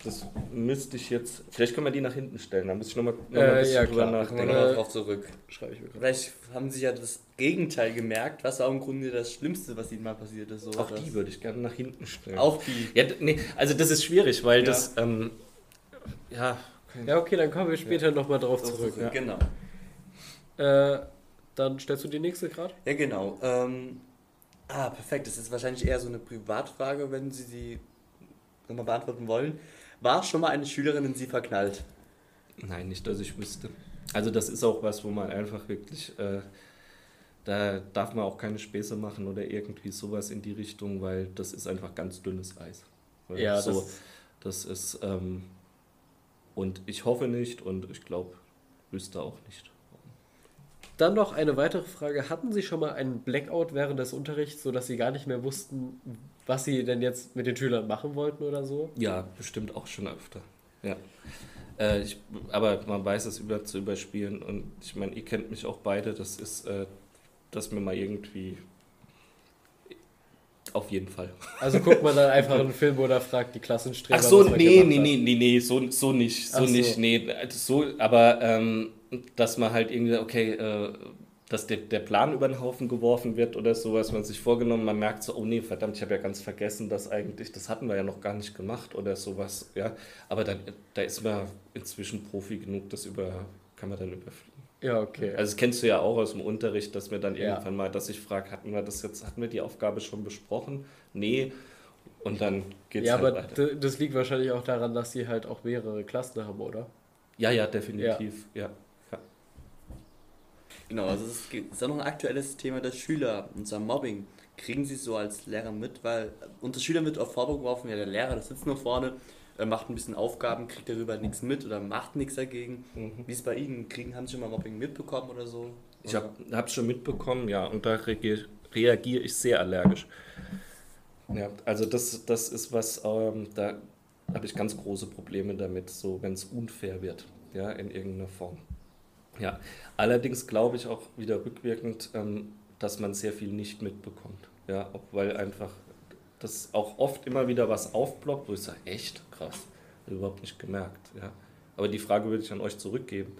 das müsste ich jetzt. Vielleicht können wir die nach hinten stellen. Da muss ich nochmal noch mal
Äh,
ein bisschen
ja,
drüber nachdenken.
wir
Äh,
nochmal drauf zurück.
Schreibe ich mir gerade.
Vielleicht haben Sie ja das Gegenteil gemerkt. Was war im Grunde das Schlimmste, was Ihnen mal passiert ist? So
Auch die würde ich gerne nach hinten stellen.
Auch die.
Ja, nee, also das ist schwierig, weil
Ja.
das. Ähm, ja.
Ja, okay, dann kommen wir später nochmal drauf zurück.
ja.
Genau.
Äh, dann stellst du die nächste gerade?
Ja, genau. Ähm, ah, perfekt. Das ist wahrscheinlich eher so eine Privatfrage, wenn Sie sie nochmal beantworten wollen. War schon mal eine Schülerin in Sie verknallt?
Nein, nicht, dass ich wüsste. Also das ist auch was, wo man einfach wirklich, äh, da darf man auch keine Späße machen oder irgendwie sowas in die Richtung, weil das ist einfach ganz dünnes Eis. Weil
Ja,
so,
das-
das ist, ähm, und ich hoffe nicht und ich glaube, wüsste auch nicht.
Dann noch eine weitere Frage. Hatten Sie schon mal einen Blackout während des Unterrichts, sodass Sie gar nicht mehr wussten, was Sie denn jetzt mit den Schülern machen wollten oder so?
Ja, bestimmt auch schon öfter. Ja. Äh, ich, aber man weiß es über zu überspielen und ich meine, ihr kennt mich auch beide, das ist, äh, dass mir mal irgendwie auf jeden Fall.
Also guckt man dann einfach einen Film oder fragt die Klassenstreber.
Ach so, nee, nee, nee, nee, nee, so, so nicht, so
so.
nicht, nee, so, aber ähm, dass man halt irgendwie, okay, äh, dass der, der Plan über den Haufen geworfen wird oder so, was man sich vorgenommen, man merkt so, oh nee, verdammt, ich habe ja ganz vergessen, dass eigentlich, das hatten wir ja noch gar nicht gemacht oder sowas, ja, aber dann, da ist man inzwischen Profi genug, das über, kann man dann überfliegen.
Ja, okay.
Also das kennst du ja auch aus dem Unterricht, dass mir dann
Ja.
irgendwann mal, dass ich frage, hatten wir das jetzt, hatten wir die Aufgabe schon besprochen? Nee. Und dann geht's
ja,
halt
aber
weiter.
das liegt wahrscheinlich auch daran, dass Sie halt auch mehrere Klassen haben, oder?
Ja, ja, definitiv. Ja. ja.
Genau, also es ist auch noch ein aktuelles Thema der Schüler, und zwar Mobbing. Kriegen Sie so als Lehrer mit, weil unter Schülern wird oft vorgeworfen, ja der Lehrer, der sitzt nur vorne, äh, macht ein bisschen Aufgaben, kriegt darüber nichts mit oder macht nichts dagegen.
Mhm.
Wie ist es bei Ihnen? Kriegen, haben Sie schon mal Mobbing mitbekommen oder so?
Ich habe es schon mitbekommen, ja, und da reagiere reagiere ich sehr allergisch. Ja, also das, das ist was, ähm, da habe ich ganz große Probleme damit, so wenn es unfair wird, ja, in irgendeiner Form. Ja, allerdings glaube ich auch wieder rückwirkend, ähm, dass man sehr viel nicht mitbekommt, ja, weil einfach das auch oft immer wieder was aufploppt, wo ich sage, echt krass, überhaupt nicht gemerkt, ja. Aber die Frage würde ich an euch zurückgeben.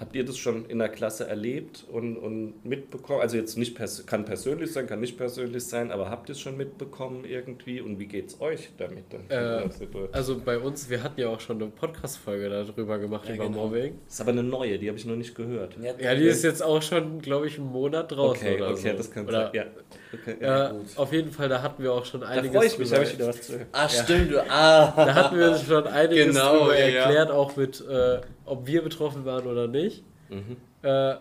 Habt ihr das schon in der Klasse erlebt und, und mitbekommen? Also jetzt nicht pers kann persönlich sein, kann nicht persönlich sein, aber habt ihr es schon mitbekommen irgendwie und wie geht es euch damit dann?
Äh,
Das
Also bei uns, wir hatten ja auch schon eine Podcast-Folge darüber gemacht,
Ja,
über
genau.
Mobbing.
ist aber eine neue, die habe ich noch nicht gehört.
Ja, die ist jetzt auch schon, glaube ich, einen Monat draußen
okay,
oder
okay,
so.
das kann
oder,
sein. Ja, okay,
Ja,
gut.
auf jeden Fall, da hatten wir auch schon
Da
einiges
freue ich mich,
drüber-
habe ich wieder was zu hören.
Ah, stimmt. du- Ah.
Da hatten wir schon einiges
Genau,
drüber
ja, ja.
erklärt, auch mit, äh, ob wir betroffen waren oder nicht.
Mhm.
Äh,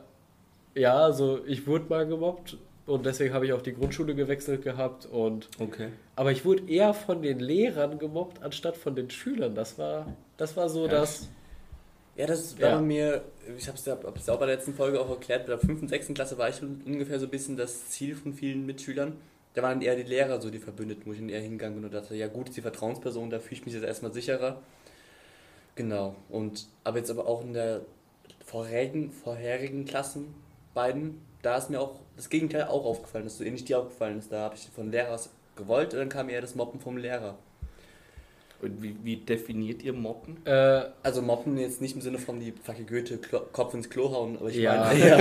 ja, also ich wurde mal gemobbt und deswegen habe ich auch die Grundschule gewechselt gehabt. Und,
Okay.
aber ich wurde eher von den Lehrern gemobbt, anstatt von den Schülern. Das war, das war so
Ja.
das.
Ja, das war
Ja.
bei mir, ich habe es ja hab's auch bei der letzten Folge auch erklärt, bei der 5. und 6. Klasse war ich un- ungefähr so ein bisschen das Ziel von vielen Mitschülern. Da waren eher die Lehrer so die Verbündeten, wo ich dann eher hingegangen bin und dachte, ja gut, ist die Vertrauensperson, da fühle ich mich jetzt erstmal sicherer. Genau. Und aber jetzt aber auch in der vorherigen, vorherigen Klassen, beiden, da ist mir auch das Gegenteil auch aufgefallen, dass so ähnlich dir aufgefallen ist. Da habe ich von Lehrers gewollt und dann kam eher das Mobben vom Lehrer.
Und wie, wie definiert ihr Mobben?
Äh,
Also mobben jetzt nicht im Sinne von die Fackel Goethe Klo Kopf ins Klo hauen, aber ich
Ja.
meine eher,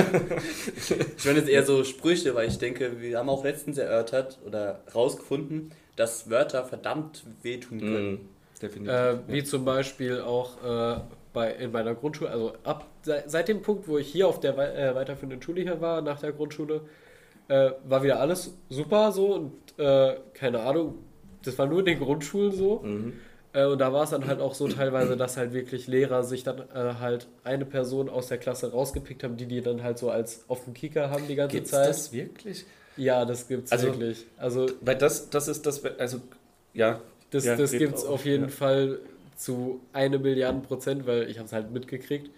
ich meine jetzt eher so Sprüche, weil ich denke, wir haben auch letztens erörtert oder rausgefunden, dass Wörter verdammt wehtun können.
Mhm. Definitiv.
äh, wie zum Beispiel auch äh, bei, in meiner Grundschule, also ab seit, dem Punkt, wo ich hier auf der wei- äh, weiterführenden Schule hier war, nach der Grundschule, äh, war wieder alles super so und äh, keine Ahnung, das war nur in den Grundschulen so.
mhm.
Äh, und da war es dann halt auch so teilweise, dass halt wirklich Lehrer sich dann halt eine Person aus der Klasse rausgepickt haben, die die dann halt so als auf dem Kicker haben die ganze
Gibt's
Zeit.
das wirklich?
Ja, das gibt's
Also-
wirklich. Also
Weil das, das ist das, also ja.
Das,
ja,
das gibt's
auch,
auf jeden
ja.
Fall zu eine Milliarden Prozent, weil ich habe es halt mitgekriegt.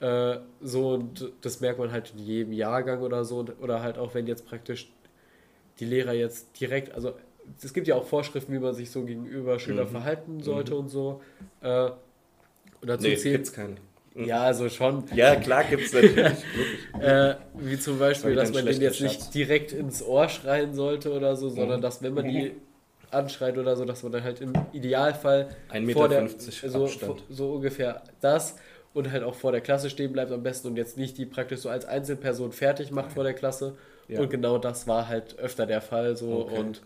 Äh, so, und das merkt man halt in jedem Jahrgang oder so. Oder halt auch, wenn jetzt praktisch die Lehrer jetzt direkt, also es gibt ja auch Vorschriften, wie man sich so gegenüber Schülern
Mhm.
verhalten sollte und so. Äh, und dazu
Nee,
zählt.
gibt's keine.
Ja, also schon.
Ja, klar gibt's natürlich. wirklich.
Äh, wie zum Beispiel, dass man
schlechter
jetzt nicht
Scherz.
direkt ins Ohr schreien sollte oder so, sondern
Mhm.
dass wenn man die anschreit oder so, dass man dann halt im Idealfall
1,50
vor
Meter
der, so,
Abstand.
so ungefähr das und halt auch vor der Klasse stehen bleibt am besten und jetzt nicht die praktisch so als Einzelperson fertig macht vor der Klasse.
Ja.
Und genau das war halt öfter der Fall so
Okay.
und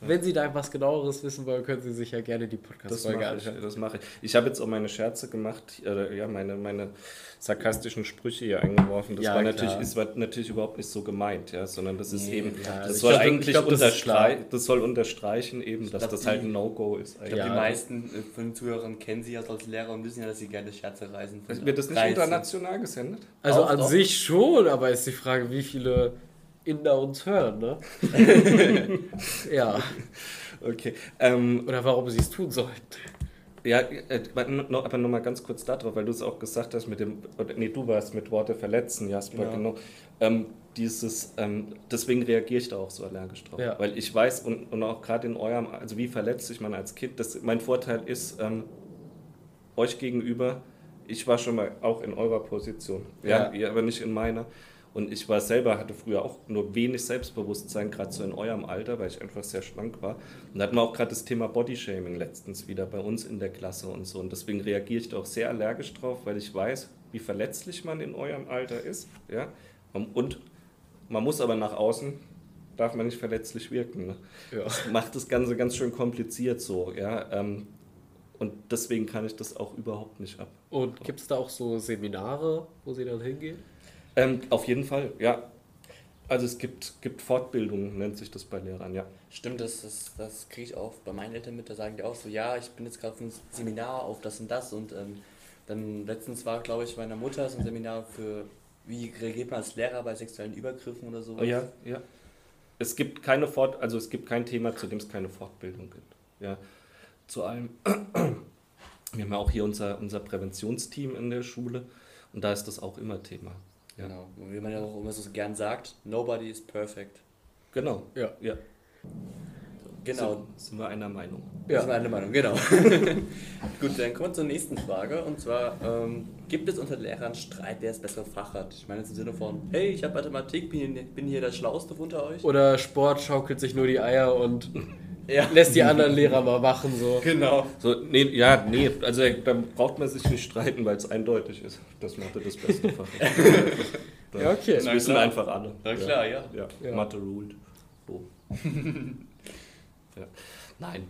wenn Sie da was genaueres wissen wollen, können Sie sich ja gerne die Podcast-Folge anschauen.
Das mache ich. Ich habe jetzt auch meine Scherze gemacht, äh, ja, meine, meine sarkastischen Sprüche hier eingeworfen. Das
Ja,
war natürlich, ist war natürlich überhaupt nicht so gemeint, ja, sondern das ist
Nee,
eben,
ja,
das soll
glaub, ich
eigentlich
glaub, das
unterstrei das soll unterstreichen eben, dass
glaub,
das halt ein No-Go ist.
Ich glaube, die meisten äh, von den Zuhörern kennen sie ja als Lehrer und wissen ja, dass sie gerne Scherze reisen.
Wird das nicht
Reißen.
international gesendet?
Also
Auch
an
doch.
sich schon, aber ist die Frage, wie viele Inder uns hören, ne? ja,
Okay. Ähm,
oder warum sie es tun sollten.
Ja, äh, aber nochmal ganz kurz darauf, weil du es auch gesagt hast mit dem, nee, du warst mit Worte verletzen, Jasper,
Genau.
genau. Ähm, dieses, ähm, deswegen reagiere ich da auch so allergisch drauf.
Ja.
Weil ich weiß, und, und auch gerade in eurem, also wie verletzt sich man als Kind, das, mein Vorteil ist, ähm, euch gegenüber, ich war schon mal auch in eurer Position, ja,
Ja.
aber nicht in meiner. Und ich war selber, hatte früher auch nur wenig Selbstbewusstsein, gerade so in eurem Alter, weil ich einfach sehr schlank war. Und da hatten wir auch gerade das Thema Bodyshaming letztens wieder bei uns in der Klasse und so. Und deswegen reagiere ich da auch sehr allergisch drauf, weil ich weiß, wie verletzlich man in eurem Alter ist. Ja? Und man muss aber nach außen, darf man nicht verletzlich wirken. Ne?
Ja.
Das macht das Ganze ganz schön kompliziert so. Ja? Ähm, Und deswegen kann ich das auch überhaupt nicht ab.
Und gibt es da auch so Seminare, wo sie dann hingehen?
Ähm, auf jeden Fall, ja. Also es gibt, gibt Fortbildungen, nennt sich das bei Lehrern, ja.
Stimmt, das, das, das kriege ich auch bei meinen Eltern mit, da sagen die auch so, ja, ich bin jetzt gerade auf einem Seminar auf das und das und ähm, dann letztens war, glaube ich, bei meiner Mutter so ein Seminar für, wie reagiert man als Lehrer bei sexuellen Übergriffen oder so.
Oh, ja, ja. Es gibt keine Fort, also es gibt kein Thema, zu dem es keine Fortbildung gibt. Ja. Zu allem. Wir haben ja auch hier unser, unser Präventionsteam in der Schule und da ist das auch immer Thema. Ja.
Genau, und wie man ja auch immer so gern sagt, nobody is perfect.
Genau.
Ja.
ja.
Genau,
Sind, sind wir einer Meinung.
Das ist meine Meinung, genau. Gut, dann kommen wir zur nächsten Frage. Und zwar, ähm, gibt es unter Lehrern Streit, wer das bessere Fach hat? Ich meine jetzt im Sinne von, hey, ich habe Mathematik, bin, bin hier der Schlauste unter euch.
Oder Sport schaukelt sich nur die Eier und
Ja,
lässt die anderen Lehrer mal machen, so.
genau.
So, nee, ja, nee, also da braucht man sich nicht streiten, weil es eindeutig ist. Das Mathe das beste Fach. ist.
Ja, okay.
Das
Na
wissen
klar.
einfach alle.
Na klar, ja.
Ja,
Ja.
Mathe ruled. So. ja. Nein.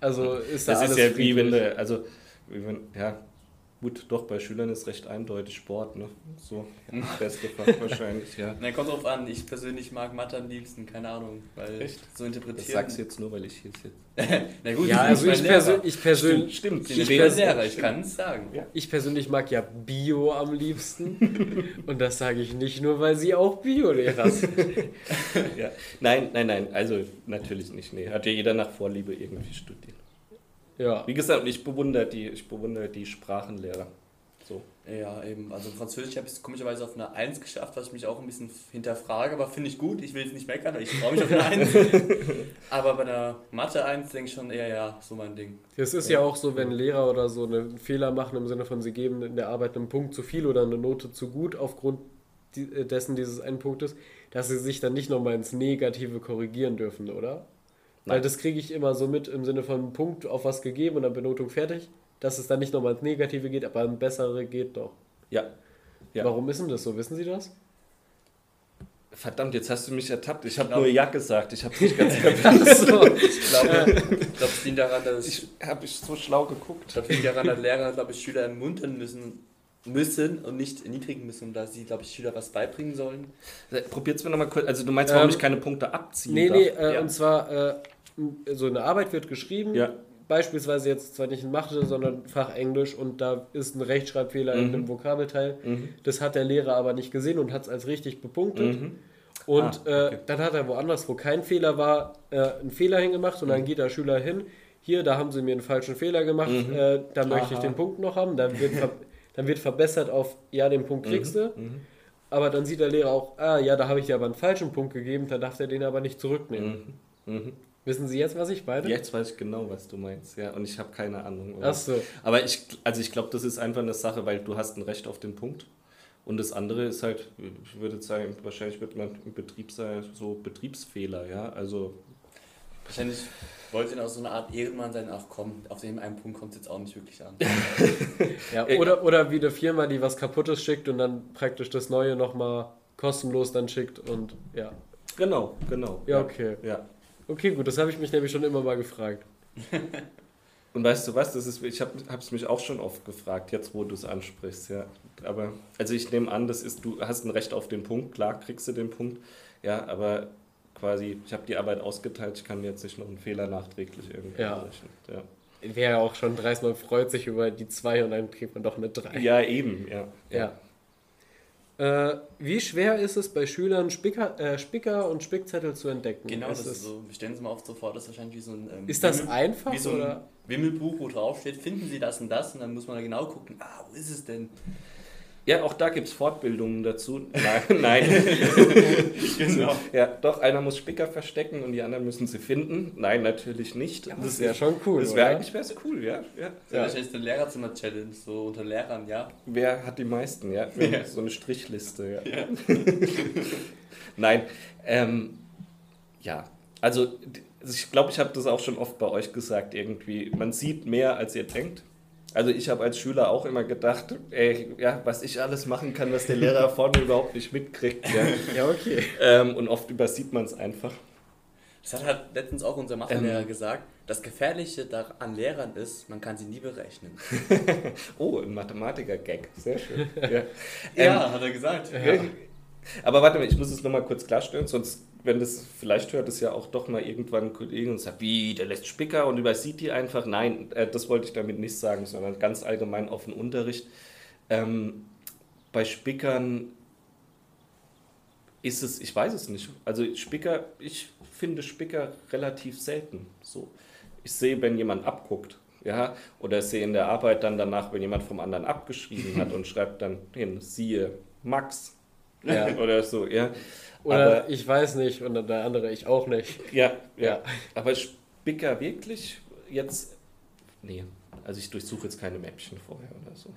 Also ist da
Das
alles
ist ja wie wenn der, also, wie wenn, ja, gut, doch, bei Schülern ist recht eindeutig Sport, ne? So, beste Fach wahrscheinlich, ja.
Na, kommt drauf an, ich persönlich mag Mathe am liebsten, keine Ahnung, weil
Echt?
so interpretieren.
Das sagst du jetzt nur, weil ich hier sitze.
Na gut,
Ja, also ich, persö ich, persönlich,
Stimmt,
sind
ich pers-
Lehrer, ich kann es sagen.
Ja.
ich persönlich mag ja Bio am liebsten. Und das sage ich nicht nur, weil sie auch Bio-Lehrer sind.
ja. Nein, nein, nein, also natürlich nicht. Nee, hat ja jeder nach Vorliebe irgendwie studiert.
Ja.
Wie gesagt, ich bewundere die, ich bewundere die Sprachenlehrer. So.
Ja, eben. Also Französisch habe ich es komischerweise auf eine 1 geschafft, was ich mich auch ein bisschen hinterfrage, aber finde ich gut. Ich will jetzt nicht meckern, ich freue mich auf eine 1. aber bei der Mathe 1 denke ich schon eher, ja, so mein Ding.
Das ist ja auch so, wenn Lehrer oder so einen Fehler machen, im Sinne von, sie geben in der Arbeit einen Punkt zu viel oder eine Note zu gut aufgrund äh, dessen dieses einen Punktes, dass sie sich dann nicht nochmal ins Negative korrigieren dürfen, oder? Weil
Nein.
das kriege ich immer so mit im Sinne von Punkt auf was gegeben und dann Benotung fertig, dass es dann nicht nochmal ins Negative geht, aber ein bessere geht doch.
Ja. Ja.
Warum ist denn das so? Wissen Sie das?
Verdammt, jetzt hast du mich ertappt. Ich habe
glaub-
nur Ja gesagt. Ich habe nicht ganz kapiert.
Achso.
Ich glaube, ich glaube, es liegt daran, dass
Ich habe ich so schlau geguckt.
Ich glaube, es liegt daran, dass Lehrer, glaube ich, Schüler ermuntern müssen, müssen und nicht erniedrigen müssen, da sie, glaube ich, Schüler was beibringen sollen.
Probier's mir nochmal kurz. Also du meinst, warum
Ähm,
ich keine Punkte abziehen
Nee,
darf?
nee, äh,
Ja.
und zwar, äh, so eine Arbeit wird geschrieben,
Ja.
beispielsweise jetzt zwar nicht in Mathe, sondern Fach Englisch und da ist ein Rechtschreibfehler in
Mhm.
einem Vokabelteil.
Mhm.
Das hat der Lehrer aber nicht gesehen und hat es als richtig bepunktet.
Mhm.
Und
Ah, okay.
äh, dann hat er woanders, wo kein Fehler war, äh, einen Fehler hingemacht und
Mhm.
dann geht der Schüler hin, hier, da haben sie mir einen falschen Fehler gemacht,
Mhm.
äh, da möchte ich den Punkt noch haben, dann wird, dann wird verbessert auf, ja, den Punkt kriegst du.
Mhm.
Aber dann sieht der Lehrer auch, ah, ja, da habe ich dir aber einen falschen Punkt gegeben, dann darf er den aber nicht zurücknehmen.
Mhm. Mhm.
Wissen Sie jetzt, was ich meine?
Jetzt weiß ich genau, was du meinst, ja. Und ich habe keine Ahnung.
Ach so.
Aber ich, also ich glaube, das ist einfach eine Sache, weil du hast ein Recht auf den Punkt. Und das andere ist halt, ich würde sagen, wahrscheinlich wird man im Betrieb sein, so Betriebsfehler, ja. Also
Wahrscheinlich wollte ihn auch so eine Art Ehrenmann sein, ach komm, auf dem einen Punkt kommt es jetzt auch nicht wirklich an.
Ja, oder, oder wie eine Firma, die was Kaputtes schickt und dann praktisch das Neue nochmal kostenlos dann schickt und ja.
genau, genau.
Ja, okay.
Ja.
Okay, gut, das habe ich mich nämlich schon immer mal gefragt.
Und weißt du was, das ist, ich habe es mich auch schon oft gefragt, jetzt wo du es ansprichst, ja. Aber, also ich nehme an, das ist, du hast ein Recht auf den Punkt, klar kriegst du den Punkt, ja, aber quasi, ich habe die Arbeit ausgeteilt, ich kann jetzt nicht noch einen Fehler nachträglich irgendwie
Ja.
anrechnen. Ja.
Wäre ja auch schon dreist, man freut sich über die 2 und dann kriegt man doch eine 3.
ja, eben, ja.
Ja. Äh, wie schwer ist es bei Schülern, Spicker, äh, Spicker und Spickzettel zu entdecken?
Genau,
Es
das ist
ist,
so, wir stellen Sie mal oft so vor, das ist wahrscheinlich wie so ein... ähm,
ist das
Wimmel-
einfach
Wie so ein
oder?
Wimmelbuch, wo drauf steht, finden Sie das und das und dann muss man da genau gucken, ah, wo ist es denn?
Ja, auch da gibt es Fortbildungen dazu. Nein, nein.
Genau.
ja, doch, einer muss Spicker verstecken und die anderen müssen sie finden. Nein, natürlich nicht.
Das wäre schon cool,
Das wäre eigentlich wär's cool, ja. ja.
Das ist wahrscheinlich eine Lehrerzimmer-Challenge, so unter Lehrern, ja.
Wer hat die meisten, ja?
Ja.
So eine Strichliste, ja. Nein, ähm, ja. Also, also ich glaube, ich habe das auch schon oft bei euch gesagt, irgendwie. Man sieht mehr, als ihr denkt. Also ich habe als Schüler auch immer gedacht, ey, ja, was ich alles machen kann, was der Lehrer vorne überhaupt nicht mitkriegt. Ja.
Ja, okay.
Ähm, und oft übersieht man es einfach.
Das hat halt letztens auch unser Mathelehrer gesagt. Das Gefährliche da- an Lehrern ist, man kann sie nie berechnen.
Oh, ein Mathematiker-Gag. Sehr schön. Ja.
Ja, hat er gesagt.
Ja. Aber warte mal, ich muss es nochmal kurz klarstellen, sonst, wenn das, vielleicht hört es ja auch doch mal irgendwann ein Kollege und sagt, wie, der lässt Spicker und übersieht die einfach. Nein, äh, das wollte ich damit nicht sagen, sondern ganz allgemein auf den Unterricht. Ähm, bei Spickern ist es, ich weiß es nicht. Also Spicker, ich finde Spicker relativ selten. So, ich sehe, wenn jemand abguckt, ja, oder sehe in der Arbeit dann danach, wenn jemand vom anderen abgeschrieben hat und schreibt dann hin, siehe Max,
Ja.
oder so, ja.
Oder
Aber,
ich weiß nicht und der andere ich auch nicht.
ja, ja,
Ja.
Aber Spicker wirklich jetzt, nee, also ich durchsuche jetzt keine Mäppchen vorher oder so.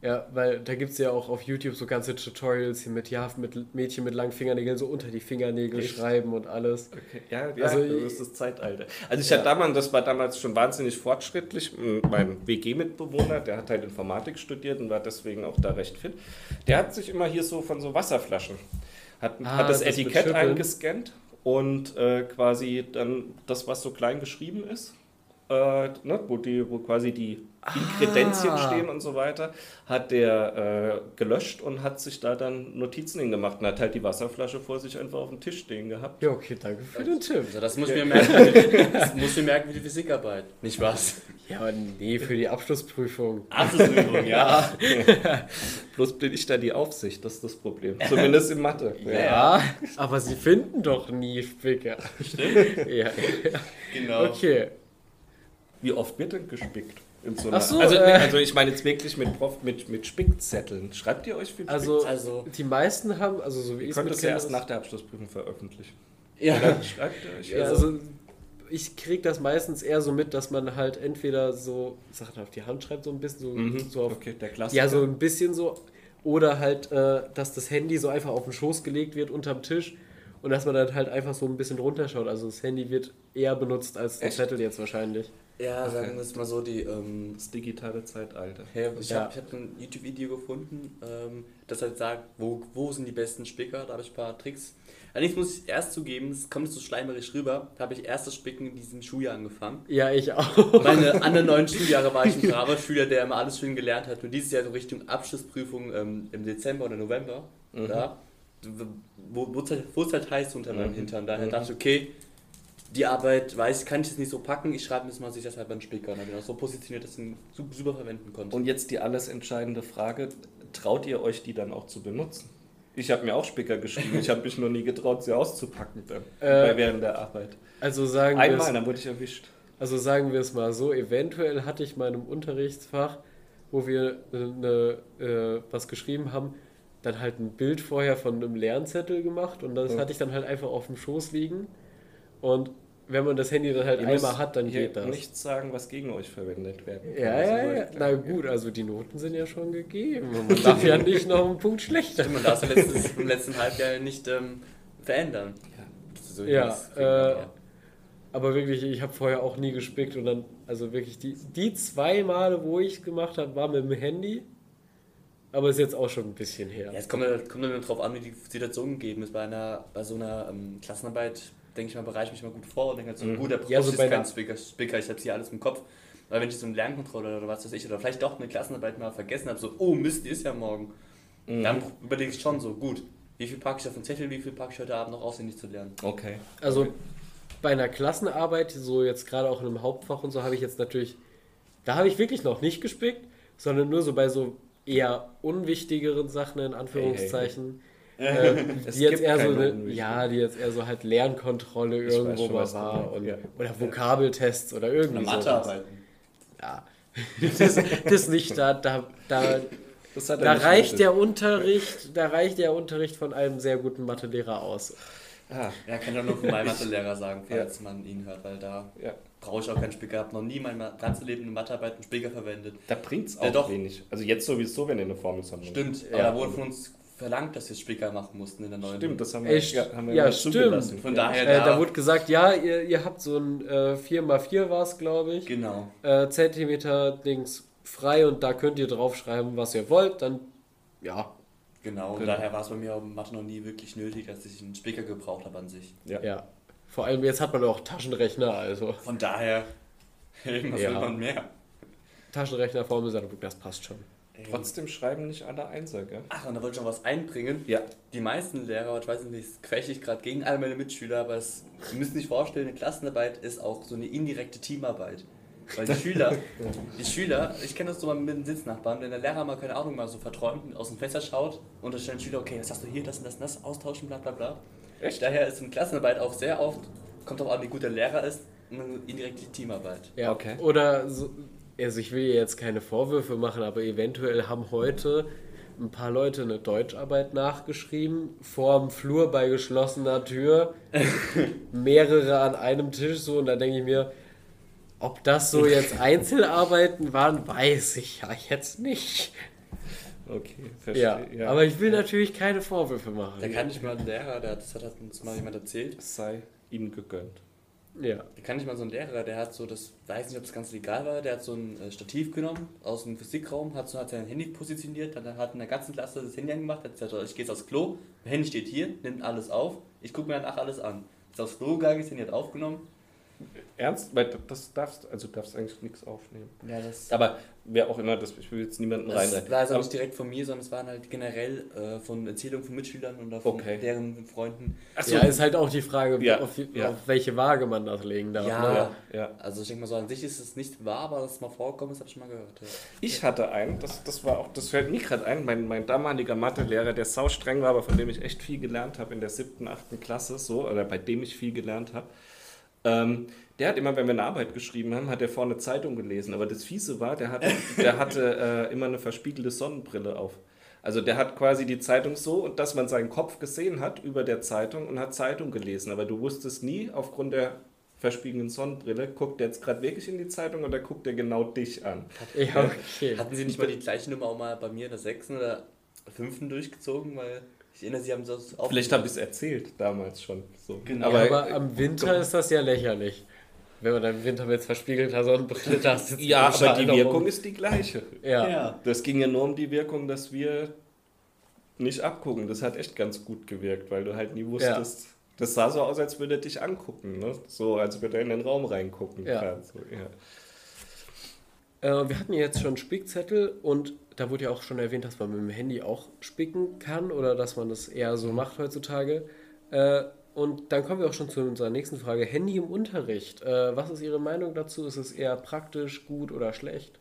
Ja, weil da gibt es ja auch auf YouTube so ganze Tutorials hier mit, ja, mit Mädchen mit langen Fingernägeln so unter die Fingernägel
Echt?
schreiben und alles.
Okay. Ja, ja
Also,
das ist das Zeitalter. Also ich
Ja.
hatte damals, das war damals schon wahnsinnig fortschrittlich. Mein WG-Mitbewohner, der hat halt Informatik studiert und war deswegen auch da recht fit. Der hat sich immer hier so von so Wasserflaschen, hat,
Ah,
hat das
das
Etikett eingescannt und äh, quasi dann das, was so klein geschrieben ist, äh, ne, wo, die, wo quasi die Inkredenzien
Ah.
stehen und so weiter, hat der äh, gelöscht und hat sich da dann Notizen hingemacht und hat halt die Wasserflasche vor sich einfach auf dem Tisch stehen gehabt.
Ja, okay, danke für den Tipp.
Also das muss ich mir merken, das muss ich mir merken wie die Physikarbeit. Nicht was?
Ja, aber nee, für die Abschlussprüfung.
Abschlussübung, ja.
Bloß bin ich da die Aufsicht, das ist das Problem. Zumindest in Mathe.
Ja, aber sie finden doch nie Spicker. Stimmt. Ja,
Genau.
okay.
Wie oft wird denn gespickt? So
Ach so,
also,
äh.
also ich meine jetzt wirklich mit, Prof, mit, mit Spickzetteln. Schreibt ihr euch viel
Also,
Also-
die meisten haben, also so wie ich es
es ja
mitkenne,
erst nach der Abschlussprüfung veröffentlichen.
Ja.
Schreibt ihr euch.
Ja, also ich kriege das meistens eher so mit, dass man halt entweder so Sachen auf die Hand schreibt, so ein bisschen, so,
mhm,
so auf,
okay, der Klassiker.
ja, so ein bisschen so, oder halt, äh, dass das Handy so einfach auf den Schoß gelegt wird unterm Tisch und dass man dann halt einfach so ein bisschen runterschaut. Also das Handy wird eher benutzt als der
Echt?
Zettel jetzt wahrscheinlich.
Ja, sagen wir es mal so, die, ähm,
Das digitale Zeitalter.
hey, ich
Ja.
habe hab ein YouTube-Video gefunden, ähm, das halt sagt, wo, wo sind die besten Spicker, da habe ich ein paar Tricks. Allerdings muss ich erst zugeben, es kommt so schleimerisch rüber, da habe ich erst das Spicken in diesem Schuljahr angefangen.
Ja, ich auch.
Meine anderen neun Schuljahre war ich ein braver Schüler, der immer alles schön gelernt hat. Und dieses Jahr so Richtung Abschlussprüfung ähm, im Dezember oder November, da, wo es halt, halt heiß unter meinem
Mhm.
Hintern. Daher
Mhm.
dachte ich, okay, die Arbeit, weiß kann ich jetzt nicht so packen, ich schreibe mir das mal sich das halt beim ich auch so positioniert, dass ich ihn su- super verwenden konnte.
Und jetzt die alles entscheidende Frage: Traut ihr euch die dann auch zu benutzen? Ich habe mir auch Spicker geschrieben, ich habe mich noch nie getraut, sie auszupacken dann,
Äh,
bei- während der Arbeit.
Also sagen wir
Einmal,
es,
dann wurde ich erwischt.
also sagen wir es mal so, eventuell hatte ich in meinem Unterrichtsfach wo wir eine, äh, was geschrieben haben, dann halt ein Bild vorher von einem Lernzettel gemacht und das
Ja.
hatte ich dann halt einfach auf dem Schoß liegen. Und wenn man das Handy dann halt
Ihr
einmal hat, dann geht das.
nichts sagen, was gegen euch verwendet werden kann.
Ja,
Also
ja, ja. Na gut, also die Noten sind ja schon gegeben. Und man darf ja nicht noch einen Punkt schlechter.
Stimmt, man darf es ja letztes, im letzten Halbjahr nicht ähm, verändern. So,
Ja,
das kriegen
äh,
ja.
Aber wirklich, ich habe vorher auch nie gespickt und dann, also wirklich, die, die zwei Male, wo ich es gemacht habe, war mit dem Handy. Aber ist jetzt auch schon ein bisschen her.
Ja, es kommt, ja- kommt immer drauf an, wie die Situation gegeben ist. Bei einer, bei so einer ähm, Klassenarbeit denke ich mal, bereite ich mich mal gut vor und denke halt so,
Mhm.
gut, der Prof
Ja, so
ist
bei
kein
einer-
Spicker, Spicker ich habe hier alles im Kopf. Weil wenn ich so eine Lernkontrolle oder was weiß ich, oder vielleicht doch eine Klassenarbeit mal vergessen habe, so, oh Mist, die ist ja morgen.
Mhm.
Dann überlege ich schon so, gut, wie viel packe ich auf den Zettel, wie viel packe ich heute Abend noch auswendig zu lernen.
Okay.
Also bei einer Klassenarbeit, so jetzt gerade auch in einem Hauptfach und so, habe ich jetzt natürlich, da habe ich wirklich noch nicht gespickt, sondern nur so bei so eher unwichtigeren Sachen in Anführungszeichen. Ähm,
Es
die jetzt eher so eine, ja, die jetzt eher so halt Lernkontrolle
Ich
irgendwo
schon,
mal war und,
ja.
oder Vokabeltests oder irgendwie sowas.
Mathearbeiten.
Ja. Das, das nicht, da, da, da,
Das hat
da reicht der Unterricht, da reicht der Unterricht von einem sehr guten Mathelehrer aus.
Ah,
Ja, kann ich auch nur von meinem Mathelehrer sagen, falls man ihn hört, weil da
ja.
brauche ich auch keinen. Ich habe noch nie mein ganzes Leben in Mathearbeit einen Spicker verwendet.
Da bringt es
Ja,
auch
doch.
wenig. Also jetzt sowieso, wenn ihr eine Formelsammlung
Stimmt,
Ja.
aber da wurde von uns verlangt, dass wir Spicker machen mussten in der neuen.
Stimmt, das haben wir,
Ey,
ja, haben wir
ja, stimmt.
Von
ja.
daher
Äh,
da,
da wurde gesagt, ja, ihr, ihr habt so ein äh, 4x4 war es, glaube ich,
Genau.
äh, Zentimeter Dings frei und da könnt ihr draufschreiben, was ihr wollt. Dann, ja,
Genau, und
Genau.
daher war es bei mir auch in Mathe noch nie wirklich nötig, dass ich einen Spicker gebraucht habe an sich.
Ja.
ja. Vor allem jetzt hat man auch Taschenrechner, also
Von daher, hey, was
Ja.
will man mehr?
Taschenrechner, Formelsammlung, das passt schon.
Trotzdem schreiben nicht alle Einser, gell?
Ach, und da wollte ich noch was einbringen.
Ja.
Die meisten Lehrer, ich weiß nicht, das quäche ich gerade gegen alle meine Mitschüler, aber es, ihr müsst sich vorstellen, eine Klassenarbeit ist auch so eine indirekte Teamarbeit. Weil die Schüler, die Schüler, ich kenne das so mal mit den Sitznachbarn, wenn der Lehrer mal, keine Ahnung, mal so verträumt und aus dem Fenster schaut und da stellen Schüler, okay, was hast du hier, das und das und das, austauschen, bla bla bla.
Echt?
Daher ist eine Klassenarbeit auch sehr oft, kommt auch an, wie gut der Lehrer ist, eine indirekte Teamarbeit.
Ja.
Okay.
Oder so, also ich will ihr jetzt keine Vorwürfe machen, aber eventuell haben heute ein paar Leute eine Deutscharbeit nachgeschrieben, vorm Flur bei geschlossener Tür, mehrere an einem Tisch so und da denke ich mir, ob das so jetzt Einzelarbeiten waren, weiß ich ja jetzt nicht.
Okay,
Ja,
verstehe.
aber ich will natürlich keine Vorwürfe machen.
Da kann ich mal einen Lehrer, der, das hat uns mal jemand erzählt,
Es sei ihnen gegönnt.
Ja.
Da kann ich mal so einen Lehrer, der hat so, das weiß nicht, ob das ganz legal war, der hat so ein äh, Stativ genommen aus dem Physikraum, hat so hat sein Handy positioniert, dann hat in der ganzen Klasse das Handy angemacht, hat gesagt, ich gehe jetzt aufs Klo, mein Handy steht hier, nimmt alles auf, ich gucke mir danach alles an. Ist aufs Klo gegangen, das Handy hat aufgenommen.
Ernst? Weil das darfst, also du darfst eigentlich nichts aufnehmen.
Ja, das,
Aber wer auch immer, das, ich will jetzt niemanden
das
reinreiten.
war also
Aber-
nicht direkt von mir, sondern es waren halt generell äh, von Erzählungen von Mitschülern oder von
Okay.
deren Freunden.
Achso,
ja, ist halt auch die Frage,
Ja,
auf,
ja.
auf welche Waage man das legen darf.
Ja.
Ne?
ja, ja.
Also ich denke mal so, an sich ist es nicht wahr, aber dass es mal vorkommt, das habe ich mal gehört. Ja.
Ich hatte einen, das, das war auch, das fällt mir gerade ein, mein, mein damaliger Mathelehrer, der sau streng war, aber von dem ich echt viel gelernt habe in der siebten, achten Klasse, so, oder bei dem ich viel gelernt habe. Ähm, der hat immer, wenn wir eine Arbeit geschrieben haben, hat er vorne Zeitung gelesen. Aber das Fiese war, der hatte, der hatte äh, immer eine verspiegelte Sonnenbrille auf. Also der hat quasi die Zeitung so, und dass man seinen Kopf gesehen hat über der Zeitung und hat Zeitung gelesen. Aber du wusstest nie, aufgrund der verspiegelten Sonnenbrille, guckt er jetzt gerade wirklich in die Zeitung oder guckt er genau dich an?
Ja, okay.
Hatten Sie nicht mal die gleiche Nummer auch mal bei mir in der sechsten oder fünften durchgezogen? Weil ich erinnere, Sie haben das auch.
Vielleicht habe ich es erzählt damals schon. So.
Genau.
Aber,
Aber,
aber am Winter ist das ja lächerlich. Wenn man dann im Winter mit verspiegelter Sonnenbrille da sitzt.
ja, aber die. Wirkung ist die gleiche.
Ja.
Ja.
Das ging ja nur um die Wirkung, dass wir nicht abgucken. Das hat echt ganz gut gewirkt, weil du halt nie wusstest. Das sah so aus, als würde er dich angucken. Ne? So, als würde er in den Raum reingucken.
Ja.
So, ja.
Äh, wir hatten ja jetzt schon Spickzettel und da wurde ja auch schon erwähnt, dass man mit dem Handy auch spicken kann oder dass man das eher so macht heutzutage. Äh, und dann kommen wir auch schon zu unserer nächsten Frage. Handy im Unterricht. Äh, was ist Ihre Meinung dazu? Ist es eher praktisch, gut oder schlecht?